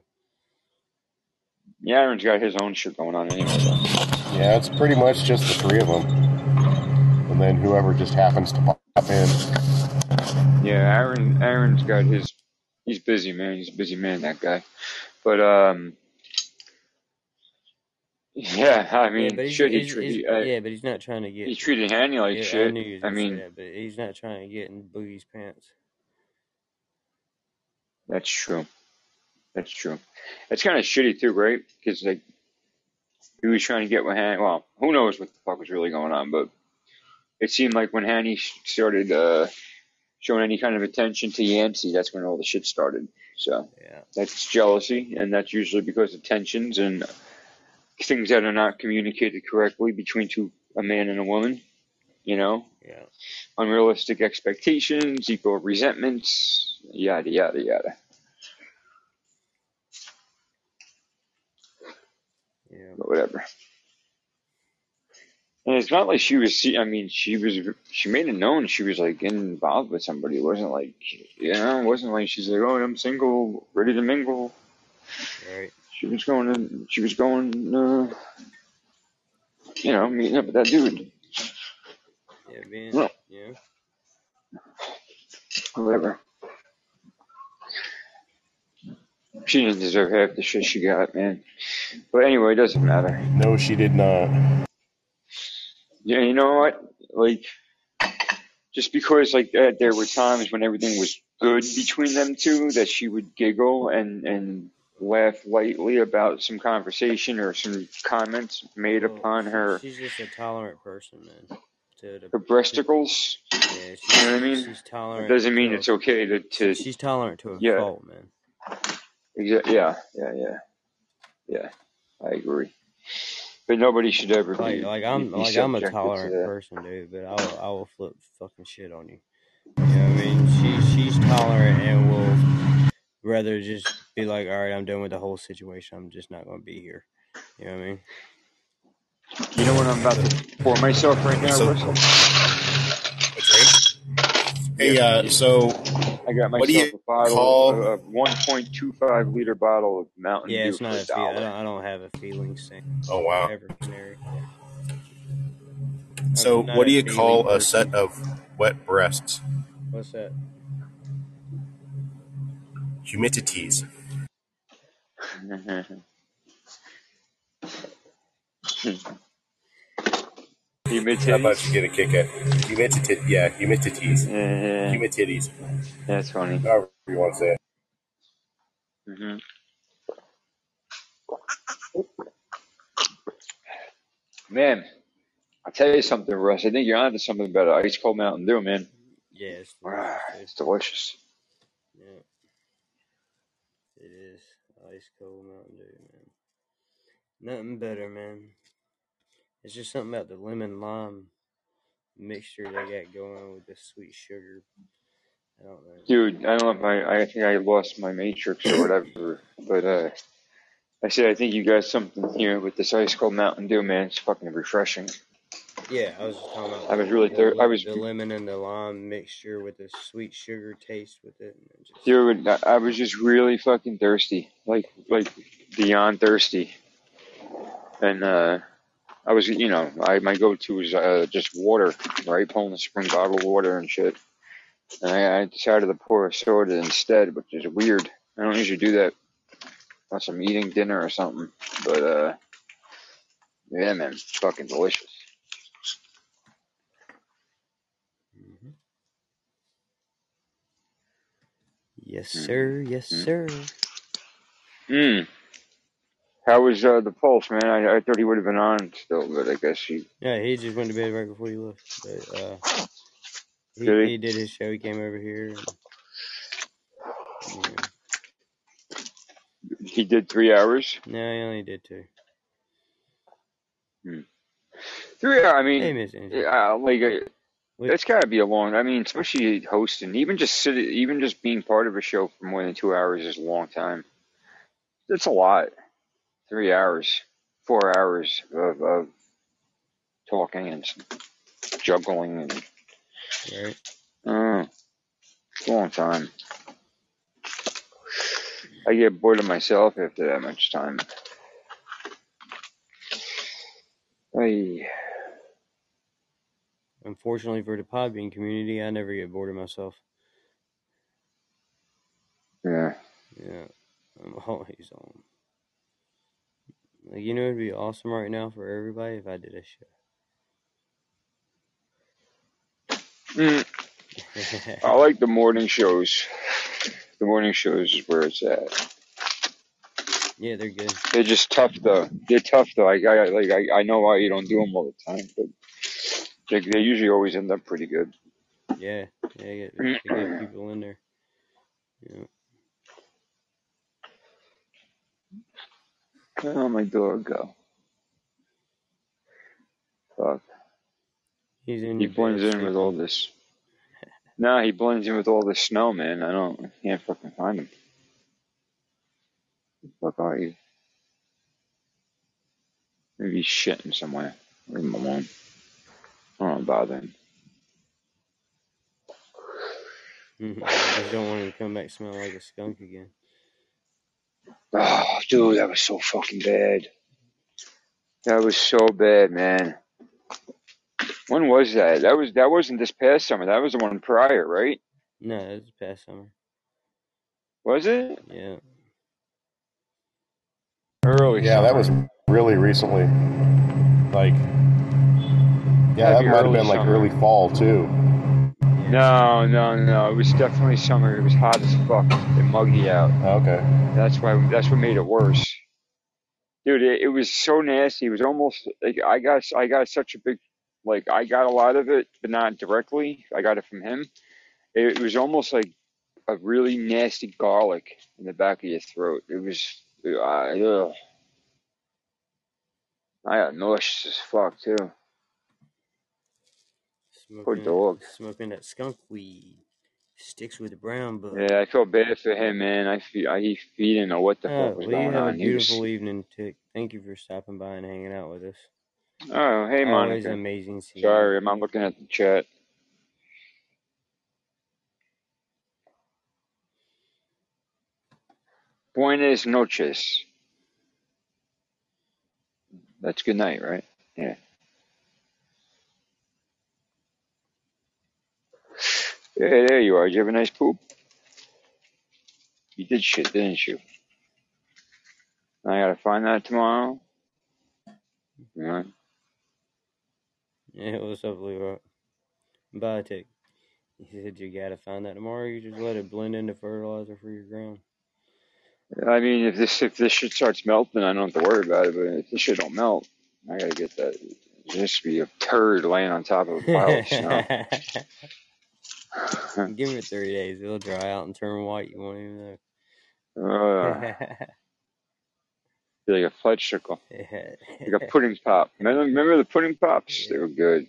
Yeah, Aaron's got his own shit going on anyway. So. Yeah, it's pretty much just the three of them, and then whoever just happens to pop in. Yeah, Aaron. Aaron's got his. He's busy, man. He's a busy man, that guy. But um, [LAUGHS] Yeah, I mean, shit, he, he's, tre- he's uh, yeah, but he's not trying to get. he treated Hanny like Yeah, I shit. knew I mean, that, but he's not trying to get in Boogie's pants. that's true. That's true. It's kind of shitty too, right? Because like he was trying to get with Hanny. Well, who knows what the fuck was really going on, but it seemed like when Hanny started uh, showing any kind of attention to Yancey, that's when all the shit started. So Yeah, that's jealousy, and that's usually because of tensions and things that are not communicated correctly between two a man and a woman. You know, yeah. unrealistic expectations equal resentments, yada yada yada. Yeah. But whatever. And it's not like she was. I mean, she was. She made it known she was like involved with somebody. It wasn't like, you know, it wasn't like she's like, oh, I'm single, ready to mingle. Right. She was going to. She was going. Uh, you know, meeting up with that dude. Yeah, being. Well, Yeah. whatever. She didn't deserve half the shit she got, man. But anyway, it doesn't matter. No, she did not. Yeah, you know what? Like, just because like uh, there were times when everything was good between them two, that she would giggle and and laugh lightly about some conversation or some comments made Well, upon her she's just a tolerant person, man. The her breasticles. yeah, You know what I mean? she's It tolerant doesn't mean to it's okay to to she's tolerant to a yeah fault, man. exa- yeah yeah yeah yeah. I agree. But nobody should ever Like be like I'm be like I'm a subjected to tolerant person, dude. But I will I will flip fucking shit on you. You know what I mean? She she's tolerant and will rather just be like, all right, I'm done with the whole situation. I'm just not going to be here. You know what I mean? You know what I'm about to pour myself right now, So, Russell? hey, uh, so I got what do myself you a bottle, call? a, a 1.25 liter bottle of Mountain Yeah, Dew it's not for a a feel. I don't, I don't have a feeling thing. Oh wow. Ever canary. I'm So, what do you feeling call a set of wet breasts? What's that? Humidities. Humidities. How about Humidities? you get a kick at humidity? Yeah, humidities. Yeah, Humidities. that's funny. However you want to say it. hmm Man, I'll tell you something, Russ. I think you're onto something about an ice cold Mountain Dew, man. Yeah, it's Ah, delicious too. it's delicious. Yeah, it is ice cold Mountain Dew, man. Nothing better, man. It's just something about the lemon lime mixture they got going with the sweet sugar. I don't know. Dude, I don't know if I, I think I lost my matrix or whatever, but uh, I said I think you got something here with this ice cold Mountain Dew, man. It's fucking refreshing. Yeah, I was just talking about I was the really the, thir- I was the lemon and the lime mixture with the sweet sugar taste with it, and just dude, I was just really fucking thirsty, like like beyond thirsty, and uh, I was you know I my go to is uh, just water, right? Pulling the spring bottled water and shit. And I, I decided to pour a soda instead, which is weird. I don't usually do that unless I'm eating dinner or something. But uh, yeah, man, it's fucking delicious. Yes, Mm, sir, yes, mm, sir. mm. How was uh, the pulse, man? I, I thought he would have been on still, but I guess he Yeah, he just went to bed right before you left. But uh, he did. he did his show. He came over here. And. He he did three hours. No, he only did two. Hmm. Three. hours. I Hey, mean, Miss Angel. yeah, like We, that's gotta be a long. I mean, especially hosting, even just sitting, even just being part of a show for more than two hours is a long time. That's a lot. Three hours, four hours of, of talking and juggling and right? uh, it's a long time. I get bored of myself after that much time. I, Unfortunately for the Podbean community, I never get bored of myself. yeah. Yeah, I'm [LAUGHS] always on. Like, you know, it'd be awesome right now for everybody if I did a Mm, show. [LAUGHS] I like the morning shows. The morning shows is where it's at. yeah, they're good. They're just tough though. They're tough though. I, I like I, I know why you don't do them all the time, but they, they usually always end up pretty good. Yeah, yeah, you get, you get [CLEARS THROAT] people in there. Yeah. Oh my dog go. Fuck. He's in He blends in with all this. Nah, he blends in with all this snow, man. I don't. I can't fucking find him. The fuck are you? Maybe he's shitting somewhere. Leave him alone. I don't wanna bother him. Mhm. I just don't want him to come back smelling like a skunk again. Oh, dude, that was so fucking bad. That was so bad, man. When was that? That was that wasn't this past summer. That was the one prior, right? No, it was past summer. Was it? Yeah. Early Yeah, that was really recently. Like, yeah, that might have been like summer. early fall too. No, no, no. It was definitely summer. It was hot as fuck and muggy out. Okay. That's why. That's what made it worse, dude. It, it was so nasty. It was almost like I got. I got such a big. Like I got a lot of it, but not directly. I got it from him. It, it was almost like a really nasty garlic in the back of your throat. It was. Uh, ugh. I got nauseous as fuck too. Poor Smoking, dog. smoking that skunk weed. Sticks with the brown bug. Yeah, I feel bad for him, man. I feel I, he, he didn't know what the Oh, fuck was well, going on. He was. beautiful evening, Tick. Thank you for stopping by and hanging out with us. Oh, hey, Monica. Always amazing seeing Sorry. I'm looking at the chat. Buenas noches. That's good night, right? Yeah. Hey, there you are. Did you have a nice poop? You did shit, didn't you? I gotta find that tomorrow. Yeah. Yeah, what's up, Leroy? Bye, Tick. He said you gotta find that tomorrow. You just let it blend into fertilizer for your ground. I mean, if this if this shit starts melting, I don't have to worry about it. But if this shit don't melt, I gotta get that. Just be a turd laying on top of a pile of snow. [LAUGHS] [LAUGHS] Give it [LAUGHS] 30 days. It'll dry out and turn white. You won't even know. Uh, like a fudgesicle, yeah. like a [LAUGHS] pudding pop. Remember, remember the pudding pops? They were good.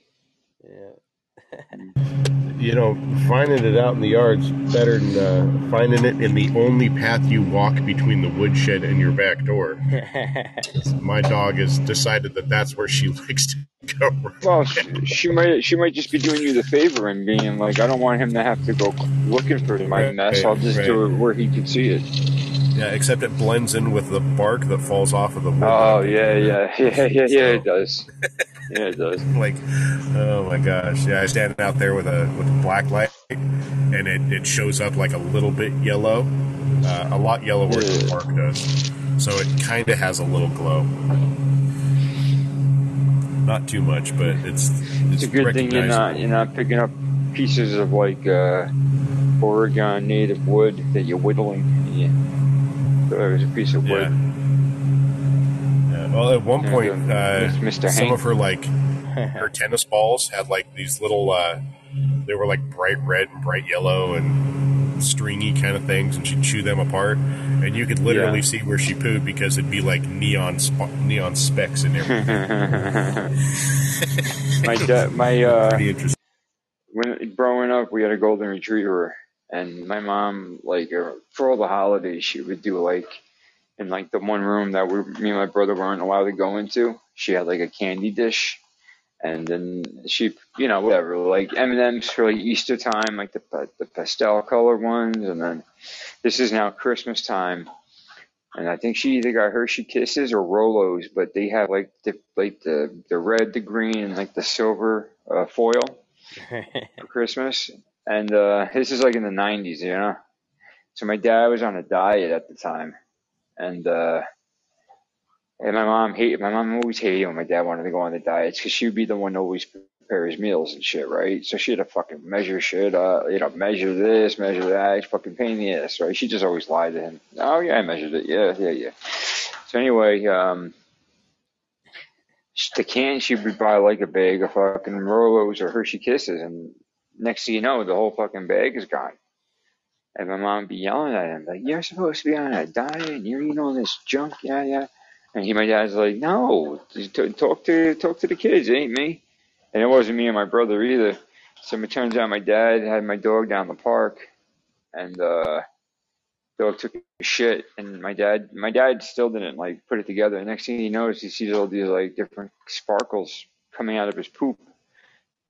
yeah. You know, finding it out in the yard's better than uh, finding it in the only path you walk between the woodshed and your back door. [LAUGHS] My dog has decided that that's where she [LAUGHS] likes to go. Well, she, she might she might just be doing you the favor and being like, I don't want him to have to go looking for my Right, mess. I'll just do it where he can see it. Yeah, except it blends in with the bark that falls off of the wood. Oh yeah, yeah, [LAUGHS] yeah, yeah, yeah. It does. [LAUGHS] Yeah, it does. like, oh my gosh! Yeah, I stand out there with a with a black light, and it, it shows up like a little bit yellow, uh, a lot yellower than the Yeah. bark does. So it kind of has a little glow. Not too much, but it's It's it's a good thing you're not you're not picking up pieces of like uh, Oregon native wood that you're whittling. Yeah. So it was a piece of wood. Yeah, well, at one point, uh, Mr. some Hank. of her like [LAUGHS] her tennis balls had like these little. Uh, they were like bright red and bright yellow and stringy kind of things, and she'd chew them apart, and you could literally Yeah. see where she pooped because it'd be like neon sp- neon specks in everything. [LAUGHS] [LAUGHS] my dad, my uh, Pretty interesting. when growing up, we had a golden retriever, and my mom, like, uh, for all the holidays, she would do like, in like the one room that we, me and my brother weren't allowed to go into. She had like a candy dish, and then she, you know, whatever, like M and M's for like Easter time, like the the pastel color ones, and then this is now Christmas time. And I think she either got Hershey Kisses or Rolos, but they have like the like the the red, the green, and like the silver uh, foil [LAUGHS] for Christmas. And uh, this is like in the 90s, you know? So my dad was on a diet at the time. And uh, And my mom hated, my mom always hated when my dad wanted to go on the diets because she would be the one to always prepare his meals and shit, right? So she had to fucking measure shit, uh, you know, measure this, measure that. It's fucking pain in the ass, right? She just always lied to him. Oh yeah, I measured it. Yeah, yeah, yeah. So anyway, um, the can she would buy like a bag of fucking Rolos or Hershey Kisses, and next thing you know, the whole fucking bag is gone. And my mom would be yelling at him, like, "You're supposed to be on a diet, and you're eating all this junk, yeah, yeah." And he, my dad's like, "No, t- talk to talk to the kids, it ain't me." And it wasn't me and my brother either. So it turns out my dad had my dog down the park, and uh, dog took a shit, and my dad, my dad still didn't like put it together. And next thing he knows, he sees all these like different sparkles coming out of his poop.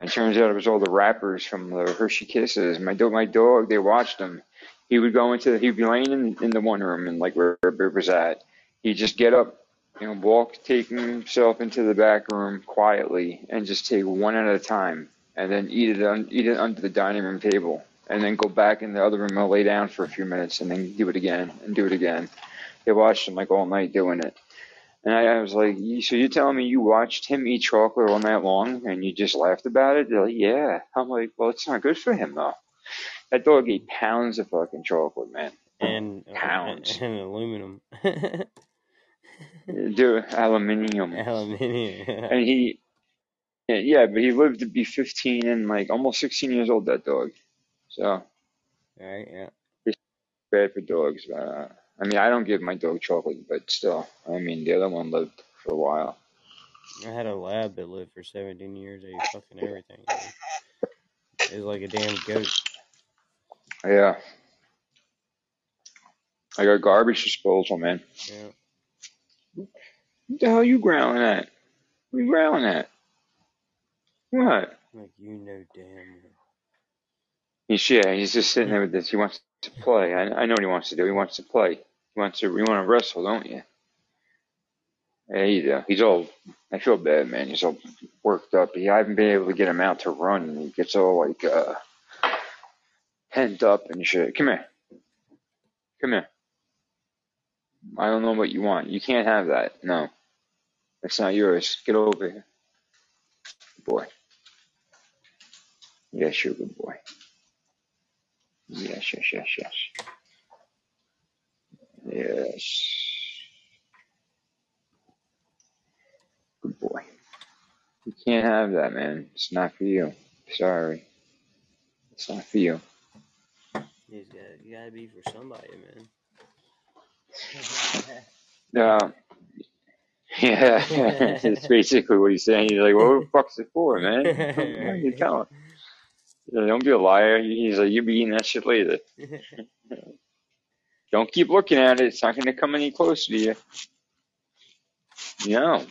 And turns out it was all the wrappers from the Hershey Kisses. My dog, my dog, they watched him. He would go into, he'd be laying in, in the one room and like where Rip was at. He'd just get up, you know, walk, take himself into the back room quietly and just take one at a time and then eat it, un, eat it under the dining room table and then go back in the other room and lay down for a few minutes and then do it again and do it again. They watched him like all night doing it. And I, I was like, "You- so you're telling me you watched him eat chocolate all night long and you just laughed about it? They're like, yeah. I'm like, well, it's not good for him though. That dog ate pounds of fucking chocolate, man. and Pounds. and aluminum, [LAUGHS] Do aluminium. aluminium. And he, yeah, but he lived to be 15 and like almost 16 years old, that dog. So right, yeah. bad for dogs. But, uh, I mean, I don't give my dog chocolate, but still, I mean, the other one lived for a while. I had a lab that lived for 17 years. Ate fucking everything. It was like a damn goat. Yeah. I got garbage disposal, man. Yeah. What the hell are you growling at? What you growling at? What? Like you know damn well. He's yeah, he's just sitting there with this. He wants to play. I, I know what he wants to do. He wants to play. He wants to. You want to wrestle, don't you? Yeah, he, uh, he's all. I feel bad, man. He's all worked up. He, I haven't been able to get him out to run. He gets all like uh, pent up and shit. Come here. Come here. I don't know what you want. You can't have that. No, that's not yours. Get over here, Good boy. Yes, you're a good boy. Yes, yes, yes, yes. Yes. Good boy. You can't have that, man. It's not for you. Sorry. It's not for you. He's got, you gotta be for somebody, man. [LAUGHS] Uh, yeah, [LAUGHS] it's basically what he's saying. He's like, well, what the fuck's it for, man? What are you [LAUGHS] telling? He's like, Don't be a liar. He's like, you'll be eating that shit later. Don't keep looking at it. It's not going to come any closer to you. No.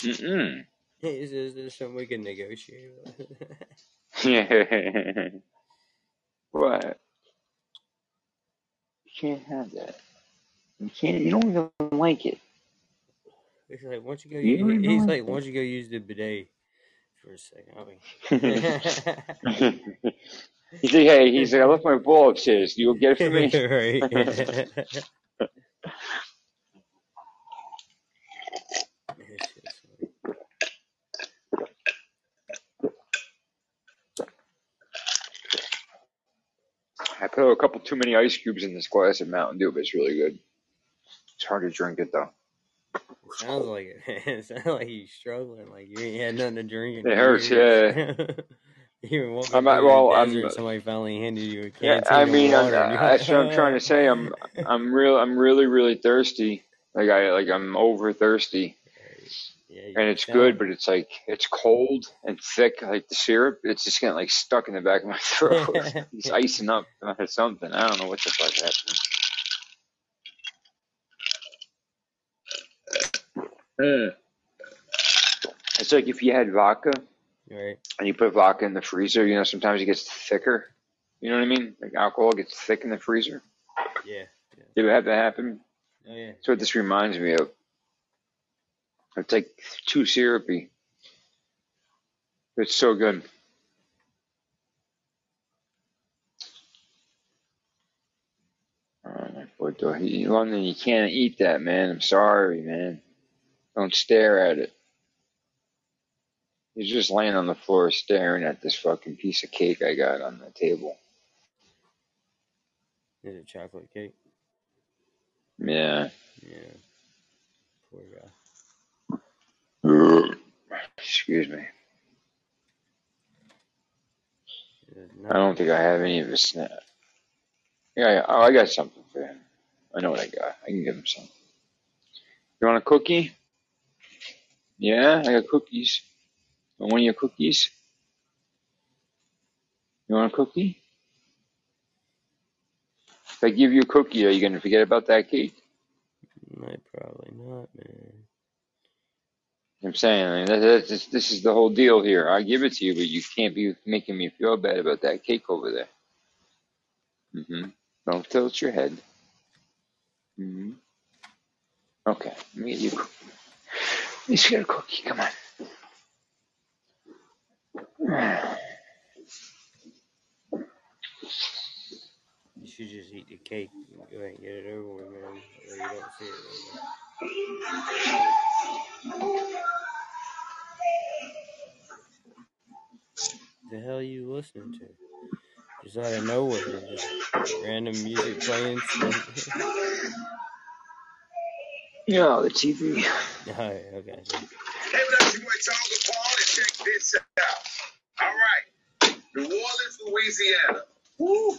Mm-mm. [LAUGHS] Is this, this something we can negotiate with? Yeah. [LAUGHS] what? You can't have that. You can't. You don't even like it. He's like, once you go, You don't use, he's like once you go use the bidet for a second. I'll be, [LAUGHS] he's like, hey, he's like, I left my ball upstairs. You go get it for me. [LAUGHS] right. I put a couple too many ice cubes in this glass of Mountain Dew, but it's really good. It's hard to drink it though. It sounds like it. It [LAUGHS] sounds like you're struggling. Like you ain't had nothing to drink. It hurts, yeah. [LAUGHS] [LAUGHS] you were I'm through at- well, I'm- desert. somebody finally handed you a canteen Yeah, I of mean, I'm, water. that's what I'm trying to [LAUGHS] say. I'm, I'm real, I'm really, really thirsty. Like I, like I'm over thirsty, Yeah, and it's can good, but it's like it's cold and thick, like the syrup. It's just getting like stuck in the back of my [LAUGHS] throat. it's icing up or something. I don't know what the fuck happened. Mm. It's like if you had vodka Right. and you put vodka in the freezer, you know, sometimes it gets thicker. You know what I mean? Like alcohol gets thick in the freezer. Yeah. Did it have that happen? Oh yeah. That's what this reminds me of. It's like too syrupy. It's so good. My boy what the London, you can't eat that, man. I'm sorry, man. Don't stare at it. He's just laying on the floor staring at this fucking piece of cake I got on the table. Is it chocolate cake? Yeah. Yeah. Poor guy. [CLEARS THROAT] Excuse me. I don't think I have any of his snap. Yeah, yeah. Oh, I got something for him. I know what I got. I can give him some. You want a cookie? Yeah, I got cookies. Want one of your cookies? You want a cookie? If I give you a cookie, are you going to forget about that cake? Might probably not, man. I'm saying, I mean, that, that's just, this is the whole deal here. I give it to you, but you can't be making me feel bad about that cake over there. Mm-hmm. Don't tilt your head. Mm-hmm. Okay, let me get you. a cookie. Let me get a cookie. Come on. You should just eat the cake and go ahead and get it over with, man. Or you don't see it The hell are you listening to? Just out of nowhere, just random music playing. [LAUGHS] Yeah, the TV. Alright, [LAUGHS] oh, okay. Hey, what up, your boy Tonga Paul, and check this out. All right, New Orleans, Louisiana. Woo!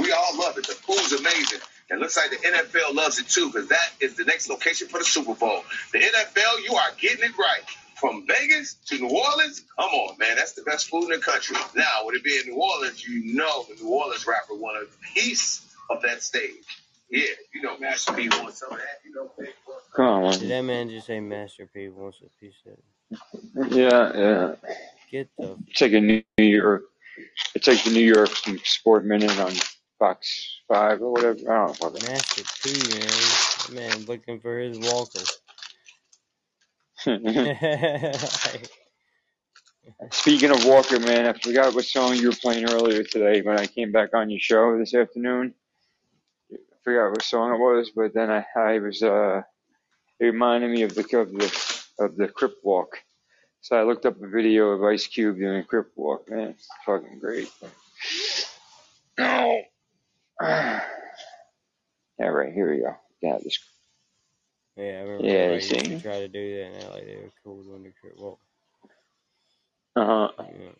We all love it. The food's amazing. And looks like the NFL loves it too, because that is the next location for the Super Bowl. The NFL, you are getting it right. From Vegas to New Orleans, come on, man. That's the best food in the country. Now, with it being New Orleans, you know the New Orleans rapper wanted a piece of that stage. Yeah, you know Master P wants some of that. You know, big boy. Come on. Did that man just say Master P wants a piece of it? Yeah, yeah. Get the It's like a New York. It's like the New York Sport Minute on Fox Five or whatever. I don't know. Master P, man. Man looking for his walker. [LAUGHS] Speaking of Walker, man, I forgot what song you were playing earlier today when I came back on your show this afternoon. I forgot what song it was, but then I, I was uh, it reminded me of the of the of the Crip Walk. So I looked up a video of Ice Cube doing a Crip Walk. Man, it's fucking great. No. [SIGHS] Yeah, right here we go. Yeah, this. Yeah, I remember Yeah, used to try to do that in LA. They were cool doing the crip walk. Uh huh. Yeah.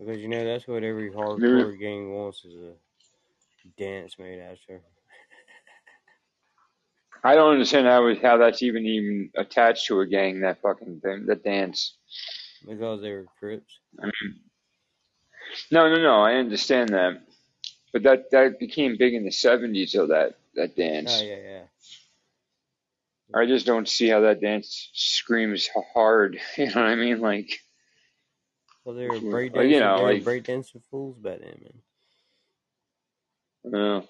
Because you know that's what every hardcore gang wants is a dance made after. I don't understand how it- how that's even even attached to a gang. That fucking thing, the dance. Because they were crips. I mean, no, no, no. I understand that, but that that became big in the seventies. Though that that dance, Oh yeah, yeah. I just don't see how that dance screams hard. [LAUGHS] You know what I mean? Like, Well, they were breakdancing. you know, they were like- breakdancing fools back then, man. uh,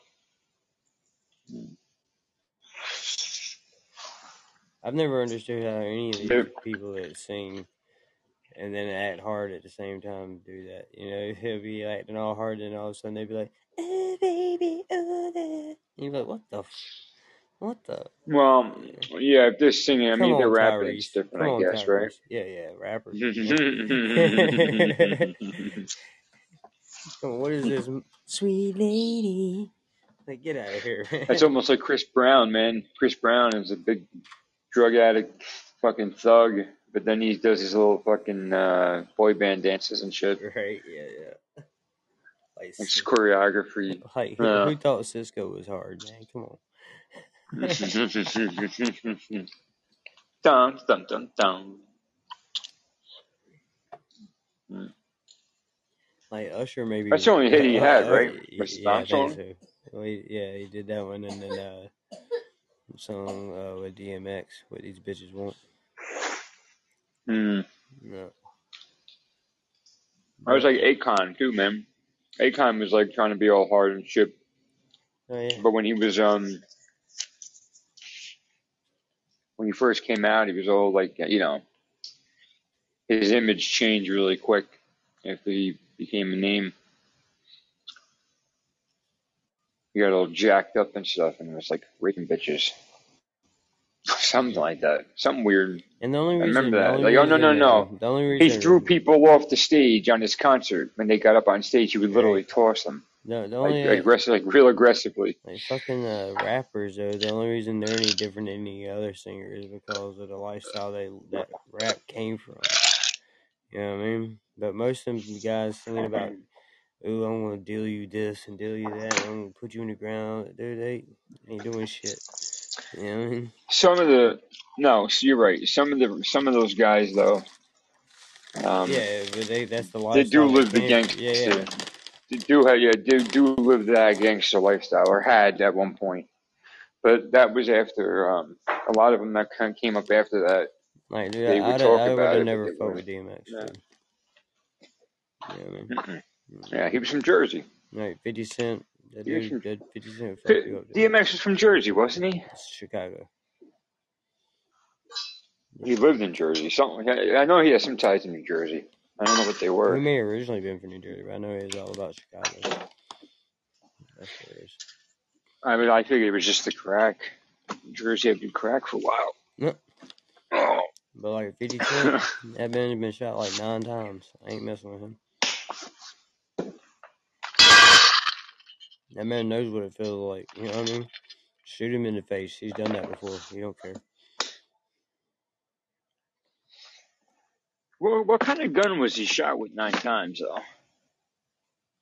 I've never understood how any of these people that sing and then act hard at the same time do that. You know, [LAUGHS] he'll be acting all hard, and all of a sudden they'll be like, "Oh baby, oh that." And you're like, "What the? F- what the?" well, yeah. If they're singing, I Come mean, on, they're rapping. It's different, Come I on, guess, right? Yeah, yeah, rappers. [LAUGHS] [LAUGHS] What is this, sweet lady? Like, get out of here, man. almost like Chris Brown, man. Chris Brown is a big drug addict, fucking thug, but then he does his little fucking uh, boy band dances and shit. right? Yeah, yeah. Like, It's choreography. [LAUGHS] like who, Yeah. who thought Sisqó was hard, man? Come on. [LAUGHS] dun, dun, dun, dun. Like Usher, maybe. That's the only hit he had, Uh, right? Was yeah, I Stomp think Song? so. Well, he, yeah, he did that one, and then uh, song uh, with DMX, "What These Bitches Want." Hmm. No. I was like Akon too, man. Akon was like trying to be all hard and shit, Oh yeah. but when he was um when he first came out, he was all like you know his image changed really quick after he became a name. He got all jacked up and stuff, and it was like raping bitches, [LAUGHS] something like that, something weird. And the only I remember that. Like, oh no, no, reason, no. the only reason He threw people off the stage on his concert when they got up on stage. He would literally toss them, No, the like only uh, aggressive, like real aggressively. like fucking uh, rappers though. The only reason they're any different than any other singer is because of the lifestyle they that rap came from. You know what I mean? But most of them guys singing about, "Ooh, I'm gonna deal you this and deal you that, and I'm gonna put you in the ground," dude, they ain't doing shit. You know what I mean? Some of the no, you're right. Some of the some of those guys though, um, yeah, but they that's the they do live the gangster. Yeah, yeah. They do have yeah, they do live that gangster lifestyle or had at one point. But that was after um, a lot of them that kind of came up after that. Like, dude, They I, would I'd, talk I would about have it, but never they fought with DMX. Yeah. Dude. You know what I mean? Yeah, he was from Jersey. Like 50 Cent, that dude, from that 50 Cent fucked you up. DMX was from Jersey, wasn't he? Chicago. He lived in Jersey. Something I know he has some ties to New Jersey. I don't know what they were. He may have originally been from New Jersey, but I know he was all about Chicago. That's what it is. I mean, I figured it was just the crack. Jersey had been crack for a while. Yep. Oh. But like 50 [LAUGHS] Cent, that man has been shot like nine times. I ain't messing with him. That man knows what it feels like. You know what I mean? Shoot him in the face. He's done that before. He don't care. What, what kind of gun was he shot with nine times though?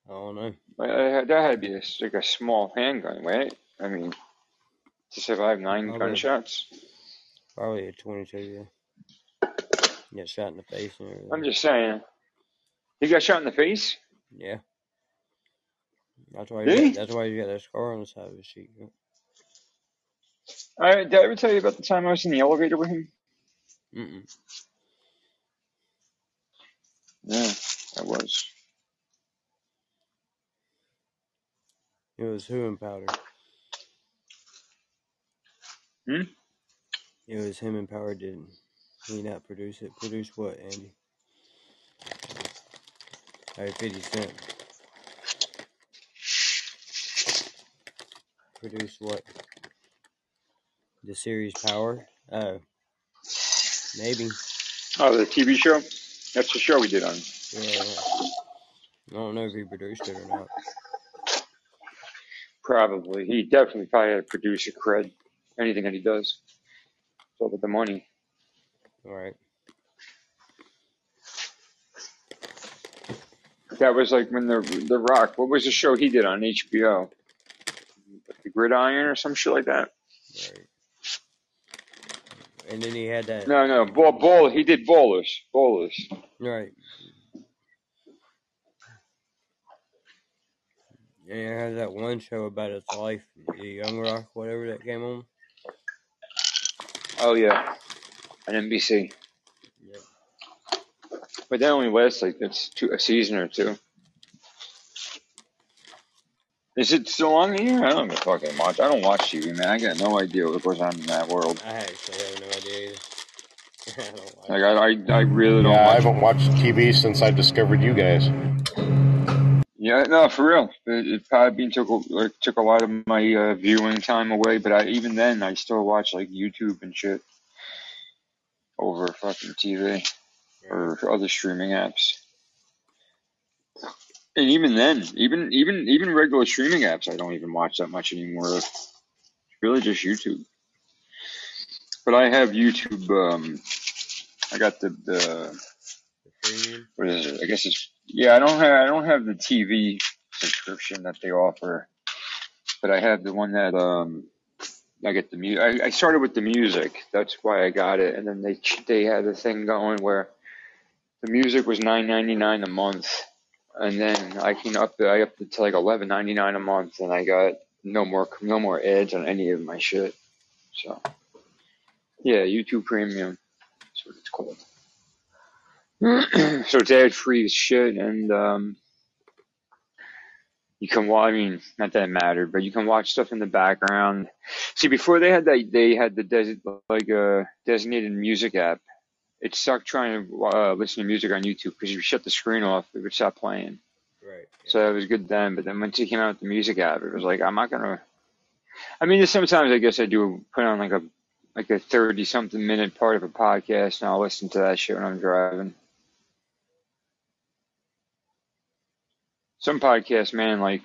I don't know. Like, uh, that had to be a, like a small handgun, right? I mean, to survive nine Probably, gunshots. probably a 22, yeah. Get shot in the face and I'm just saying. He got shot in the face. Yeah. That's why Did he he? got, that's why he got that scar on the side of his cheek. yeah. I, did I ever tell you about the time I was in the elevator with him? Mm-mm. Yeah, I was. It was who in powder? Hmm? It was him in power, didn't he not produce it? Produce what, Andy? Hey, 50 Cent. Produce what? The series Power? Oh, maybe. Oh, the TV show. That's the show we did on. Yeah. I don't know if he produced it or not. Probably. He definitely probably had producer cred. Anything that he does. It's all about the money. Alright. That was like when the the Rock. What was the show he did on HBO? The Gridiron or some shit like that. Right. And then he had that. No, no, ball, ball. He did Ballers. Ballers. Right. And he had that one show about his life, the Young Rock, whatever that came on. Oh yeah, on NBC. Yep. But that only lasts like it's two, a season or two. Is it still on here? I don't even fucking watch. I don't watch TV, man. I got no idea what goes on in that world. I actually have no idea either. [LAUGHS] I don't like Like I, I, I really don't Yeah, I haven't watched TV since I discovered you guys. Yeah, no, for real. It, it probably took a, took a lot of my uh, viewing time away. But I, even then, I still watch like YouTube and shit over fucking TV or other streaming apps. And even then, even even even regular streaming apps, I don't even watch that much anymore. It's really just YouTube. But I have YouTube. Um, I got the the what is it? I guess it's yeah. I don't have I don't have the TV subscription that they offer, but I have the one that um I get the music. I, I started with the music. That's why I got it, and then they ch- they had a thing going where the music was nine ninety nine a month, and then I can up it. I upped it to like eleven ninety nine a month, and I got no more no more ads on any of my shit. So yeah, YouTube Premium. That's what it's called. [CLEARS THROAT] so it's ad free as shit, and um, you can watch. I mean, not that it mattered, but you can watch stuff in the background. See, before they had that, they had the des- like a designated music app. It sucked trying to uh, listen to music on YouTube because if you shut the screen off, it would stop playing. Right. So it was good then. But then once he came out with the music app, it was like I'm not gonna. I mean, sometimes I guess I do put on like a like a thirty something minute part of a podcast, and I'll listen to that shit when I'm driving. Some podcasts, man, like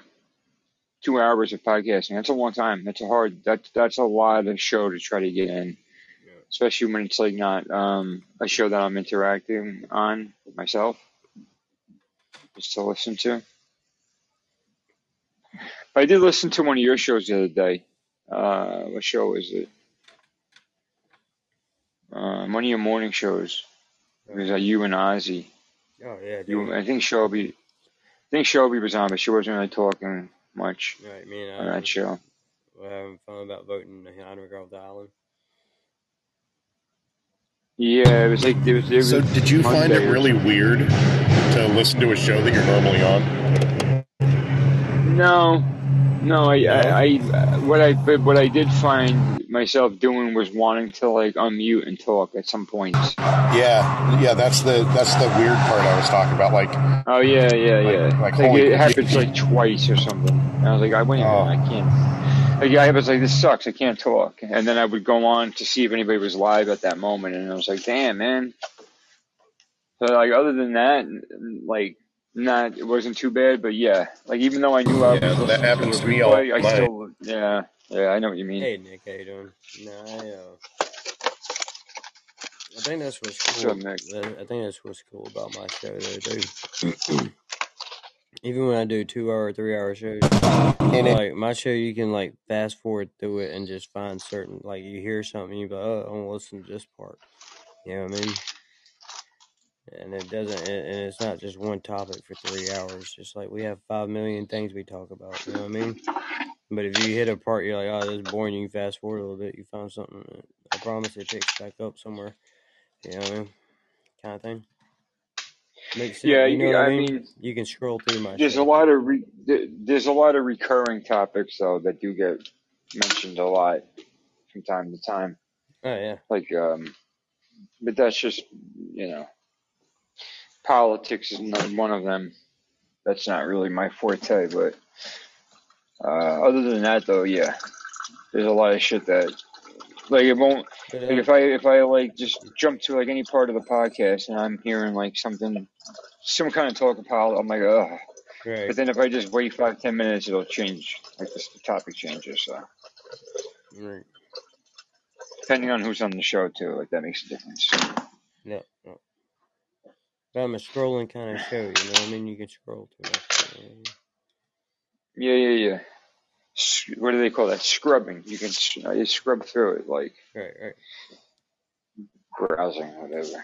two hours of podcasting. That's a long time. That's a hard. That's that's a lot of show to try to get in, especially when it's like not um, a show that I'm interacting on myself, just to listen to. I did listen to one of your shows the other day. Uh, what show was it? Um, one of your morning shows. It was uh, you and Ozzy. Oh yeah, dude. You, I think Shelby. I think Shelby was on, but she wasn't really talking much Right, me and on I that show. were having fun about voting off the island. Yeah, it was like it was. It was So, did you find it really weird to listen to a show that you're normally on? No, no. I, I, I, what I, but what I did find myself doing was wanting to like unmute and talk at some points. Yeah, yeah. That's the that's the weird part I was talking about. Like, Oh yeah, yeah, yeah. like, Like, it happens like twice or something. And I was like, I a Oh. I can't. Like, I was like, this sucks. I can't talk. And then I would go on to see if anybody was live at that moment, and I was like, damn, man. So like, other than that, like, not it wasn't too bad. But yeah, like even though I knew I was Yeah, listening that happens a to me all replay, I still, yeah, yeah, I know what you mean. Hey Nick, how you doing? No, I, uh, I think that's what's What's cool. up, Nick? I think that's what's cool about my show, though, dude. [CLEARS THROAT] Even when I do two hour, three hour shows, And like my show, you can like fast forward through it and just find certain, like you hear something, you like, oh, I want to listen to this part. You know what I mean? And it doesn't, and and it's not just one topic for three hours. Just like we have five million things we talk about. You know what I mean? But if you hit a part, you're like, oh, this is boring. You fast forward a little bit. You find something. Uh, I promise it picks back up somewhere. You know what I mean? Kind of thing. Makes sense. Yeah, you know I I mean? mean, You can scroll through my There's a lot of re- there's a lot of recurring topics though that do get mentioned a lot from time to time. Oh yeah. Like, um, but that's just you know, politics is not one of them. That's not really my forte. But uh, other than that, though, yeah, there's a lot of shit that like it won't. Like if I if I like just jump to like any part of the podcast and I'm hearing like something, some kind of talk about, I'm like, ugh. right. But then if I just wait five ten minutes, it'll change. Like the topic changes. So right. depending on who's on the show too, like that makes a difference. No, no. But I'm a scrolling kind of show. You know what I mean? You can scroll through my show. you know what Yeah, yeah, yeah. What do they call that? Scrubbing. You can uh, you scrub through it like Right, right. browsing, whatever.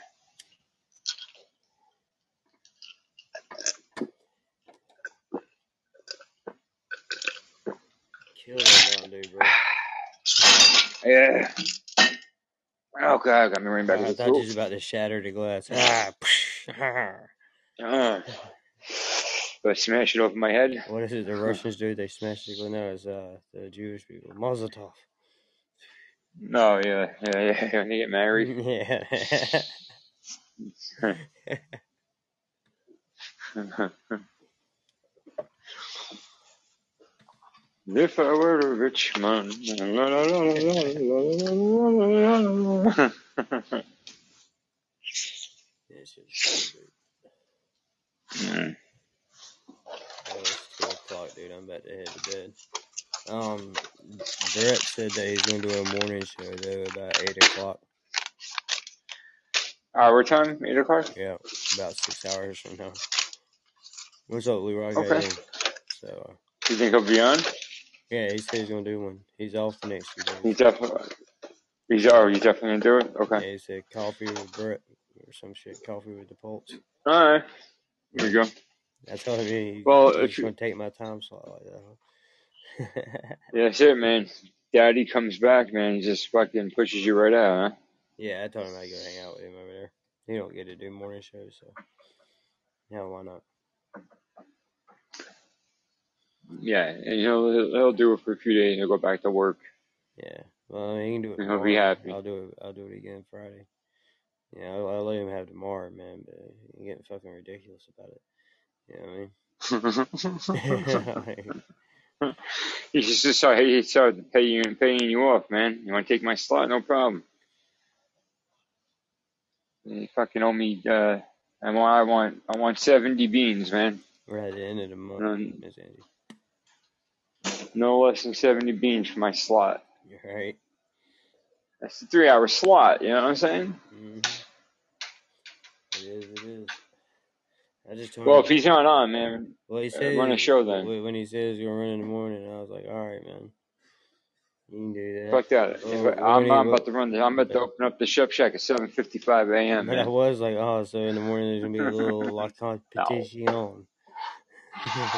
Kill that Mountain Dew, bro. [SIGHS] Yeah. Oh god, I got me right back I to the thought you was about to shatter the glass. Ah, Uh, but smash it over my head. what is it the Russians do? They smash the glass. No, it's uh, the Jewish people. Mazel tov. No, yeah, yeah, yeah. When they get married. yeah. If I were a rich man. la, la, la, la, la, la, la, la, la. It's just so good. Mm. Oh, it's two o'clock, dude. I'm about to head to bed. Um, Brett said that he's gonna do a morning show though about eight o'clock. Our time, 8 o'clock? Yeah, about six hours from now. What's up, Leroy? Okay. Okay. So, uh, You think he'll be on? yeah, he said he's gonna do one. He's off the next few days. He's definitely. He's oh, he's definitely gonna do it. Okay. Yeah, he said coffee with Brett or some shit. Coffee with the Pulse. All right. There you go. I told him he, Well, if you- gonna take my time slot like that. Yeah, that's it, man. Daddy comes back, man. He just fucking pushes you right out, huh? yeah, I told him I'd go hang out with him over there. He don't get to do morning shows, so yeah, why not? Yeah, and he'll he'll he'll do it for a few days. He'll go back to work. Yeah, well, he can do it. He'll be happy. I'll do it. I'll do it again Friday. Yeah, I'll, I'll let him have tomorrow, man. But he's getting fucking ridiculous about it. You know what I mean? [LAUGHS] [LAUGHS] He's just so he started paying you and paying you off, man. You want to take my slot? No problem. You fucking owe me. Uh, I want, I want, I want seventy beans, man. We're at the end of the month, Um. No less than seventy beans for my slot. You're right. That's a three-hour slot. You know what I'm saying? hmm It is. It is. I just told Well, him. if he's not on, man, Well, he uh, said run a show then. when he says he's gonna run in the morning, I was like, all right, man, you can do that. Fuck that. Well, when I'm, I'm about to run. The, I'm about to open up the Chef Shack at 7:55 a.m. But I was like, oh, so in the morning there's gonna be a little [LAUGHS] la competition. [LAUGHS]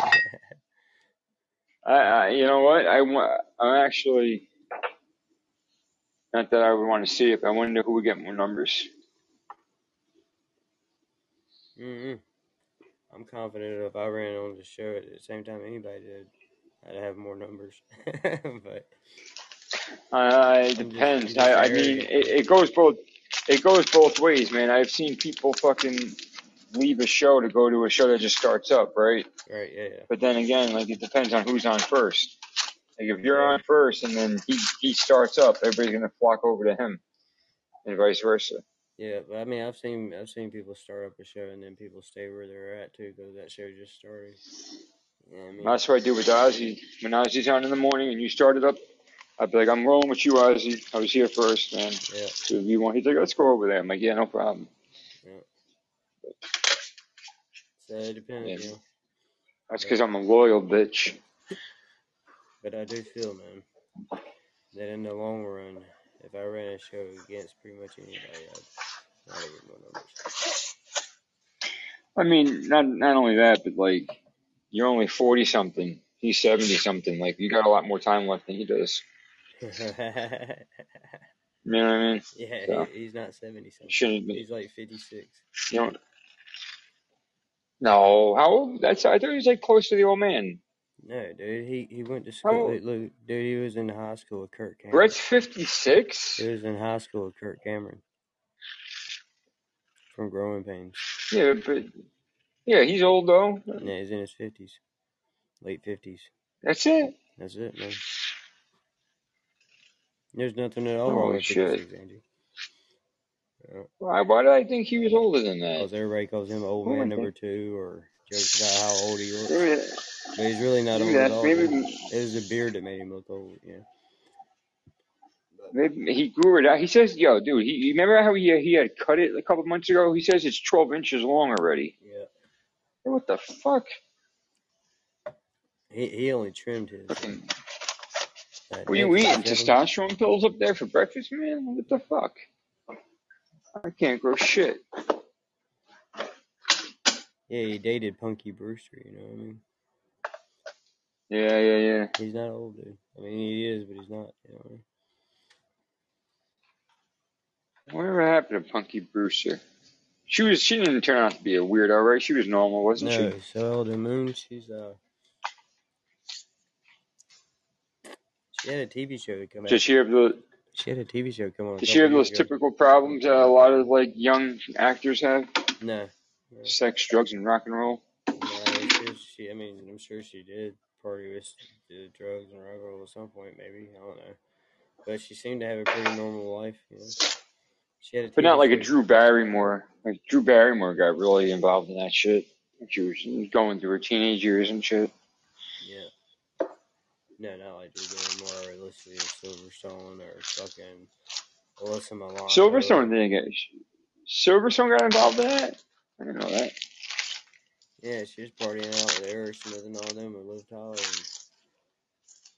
I, I, you know what? I want. I'm actually. Not that I would want to see it, but I want to know who would get more numbers. mm I'm confident if I ran on the show at the same time anybody did, I'd have more numbers. [LAUGHS] but Uh, it I'm I'm depends. I, I mean, it, it goes both. It goes both ways, man. I've seen people fucking leave a show to go to a show that just starts up, right? Right? Yeah. yeah. But then again, like it depends on who's on first. Like if you're Yeah. on first and then he he starts up, everybody's gonna flock over to him, and vice versa. Yeah, but I mean, I've seen I've seen people start up a show and then people stay where they're at too because that show just started. You know I mean? That's what I do with Ozzy. When Ozzy's on in the morning and you started up, I'd be like, I'm rolling with you, Ozzy. I was here first, man. Yeah. So if you want, he's like, let's go over there. I'm like, yeah, no problem. So it depends, Yeah. you know. That's because I'm a loyal bitch. but I do feel, man, that in the long run, if I ran a show against pretty much anybody, I'd get more numbers. I mean, not not only that, but like, you're only forty something. He's seventy something. Like, you got a lot more time left than he does. yeah, [LAUGHS] You know what I mean? So he's not seventy something. shouldn't be. He's like fifty six. You know? No, how old? That's I thought he was like close to the old man. No, dude, he he went to school. old? Look, dude, he was in high school with Kirk Cameron. Brett's fifty six. He was in high school with Kirk Cameron from Growing Pains. Yeah, but yeah, he's old though. Yeah, he's in his fifties, late fifties. That's it. That's it, man. There's nothing at all wrong with shit. 56, Angie. Yeah. Why? Why did I think he was older than that? Because everybody calls him old Oh, man number two or jokes about how old he looks. maybe, But he's really not old at all, maybe man. It was the beard that made him look old, yeah. maybe he grew it out. He says, "Yo, dude, he you remember how he he had cut it a couple months ago? He says it's twelve inches long already. Yeah. What the fuck? He he only trimmed his. were you eating testosterone pills up there for breakfast, man? What the fuck? I can't grow shit. Yeah, he dated Punky Brewster, you know what I mean? Yeah, yeah, yeah. He's not old, dude. I mean, he is, but he's not, you know what I mean? Whatever happened to Punky Brewster? She was. She didn't turn out to be a weirdo, right? She was normal, wasn't No, she? so Elden Moon, she's, uh, she had a TV show to come out. Did she have the? She had a TV show come on Did she have those ago. typical problems that a lot of like young actors have? No. No. Sex, drugs, and rock and roll. Just she. I mean, I'm sure she did party with the drugs and rock and roll at some point, maybe. I don't know, but she seemed to have a pretty normal life. You know, she had a But not like a. Drew Barrymore. Like Drew Barrymore got really involved in that shit. She was going through her teenage years and shit. Yeah. No, not like Drew Barrymore or Leslie Silverstone or fucking Alyssa Milano. Silverstone didn't get. Silverstone got involved in that. I didn't know that. Yeah, she was partying out with Aerosmith and all them and Liv Tyler and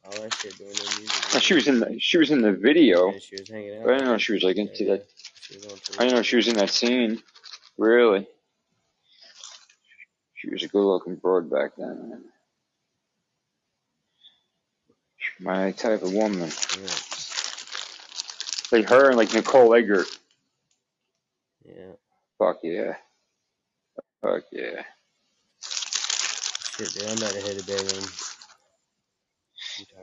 all that shit doing their music. Oh, she was in the. She was in the video. And she was hanging out. But I didn't know with she was like into Yeah, that. she I didn't know she was in that scene. Really. She was a good-looking broad back then. Man. My type of woman. Yeah. Like her and like Nicole Eggert. Yeah. Fuck yeah. Fuck yeah. Shit, dude, I'm about to head to bed, man.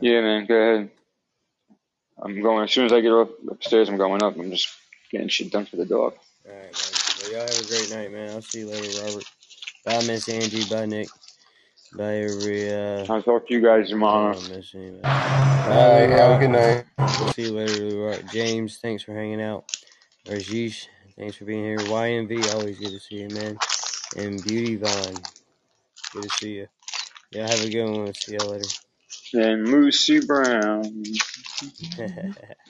Yeah, man, go ahead. I'm going, as soon as I get up, upstairs, I'm going up. I'm just getting shit done for the dog. All right, guys. Well, y'all have a great night, man. I'll see you later, Robert. Bye, Miss Angie. Bye, Nick. Bye, every. Uh, I'll talk to you guys tomorrow. I miss anyway. Bye. Have a good night. We'll see you later, Robert. James, thanks for hanging out. Rajesh, thanks for being here. YMV, always good to see you, man and Beauty Vine. Good to see you. Y'all have a good one. See y'all later. And Moosey Brown. [LAUGHS]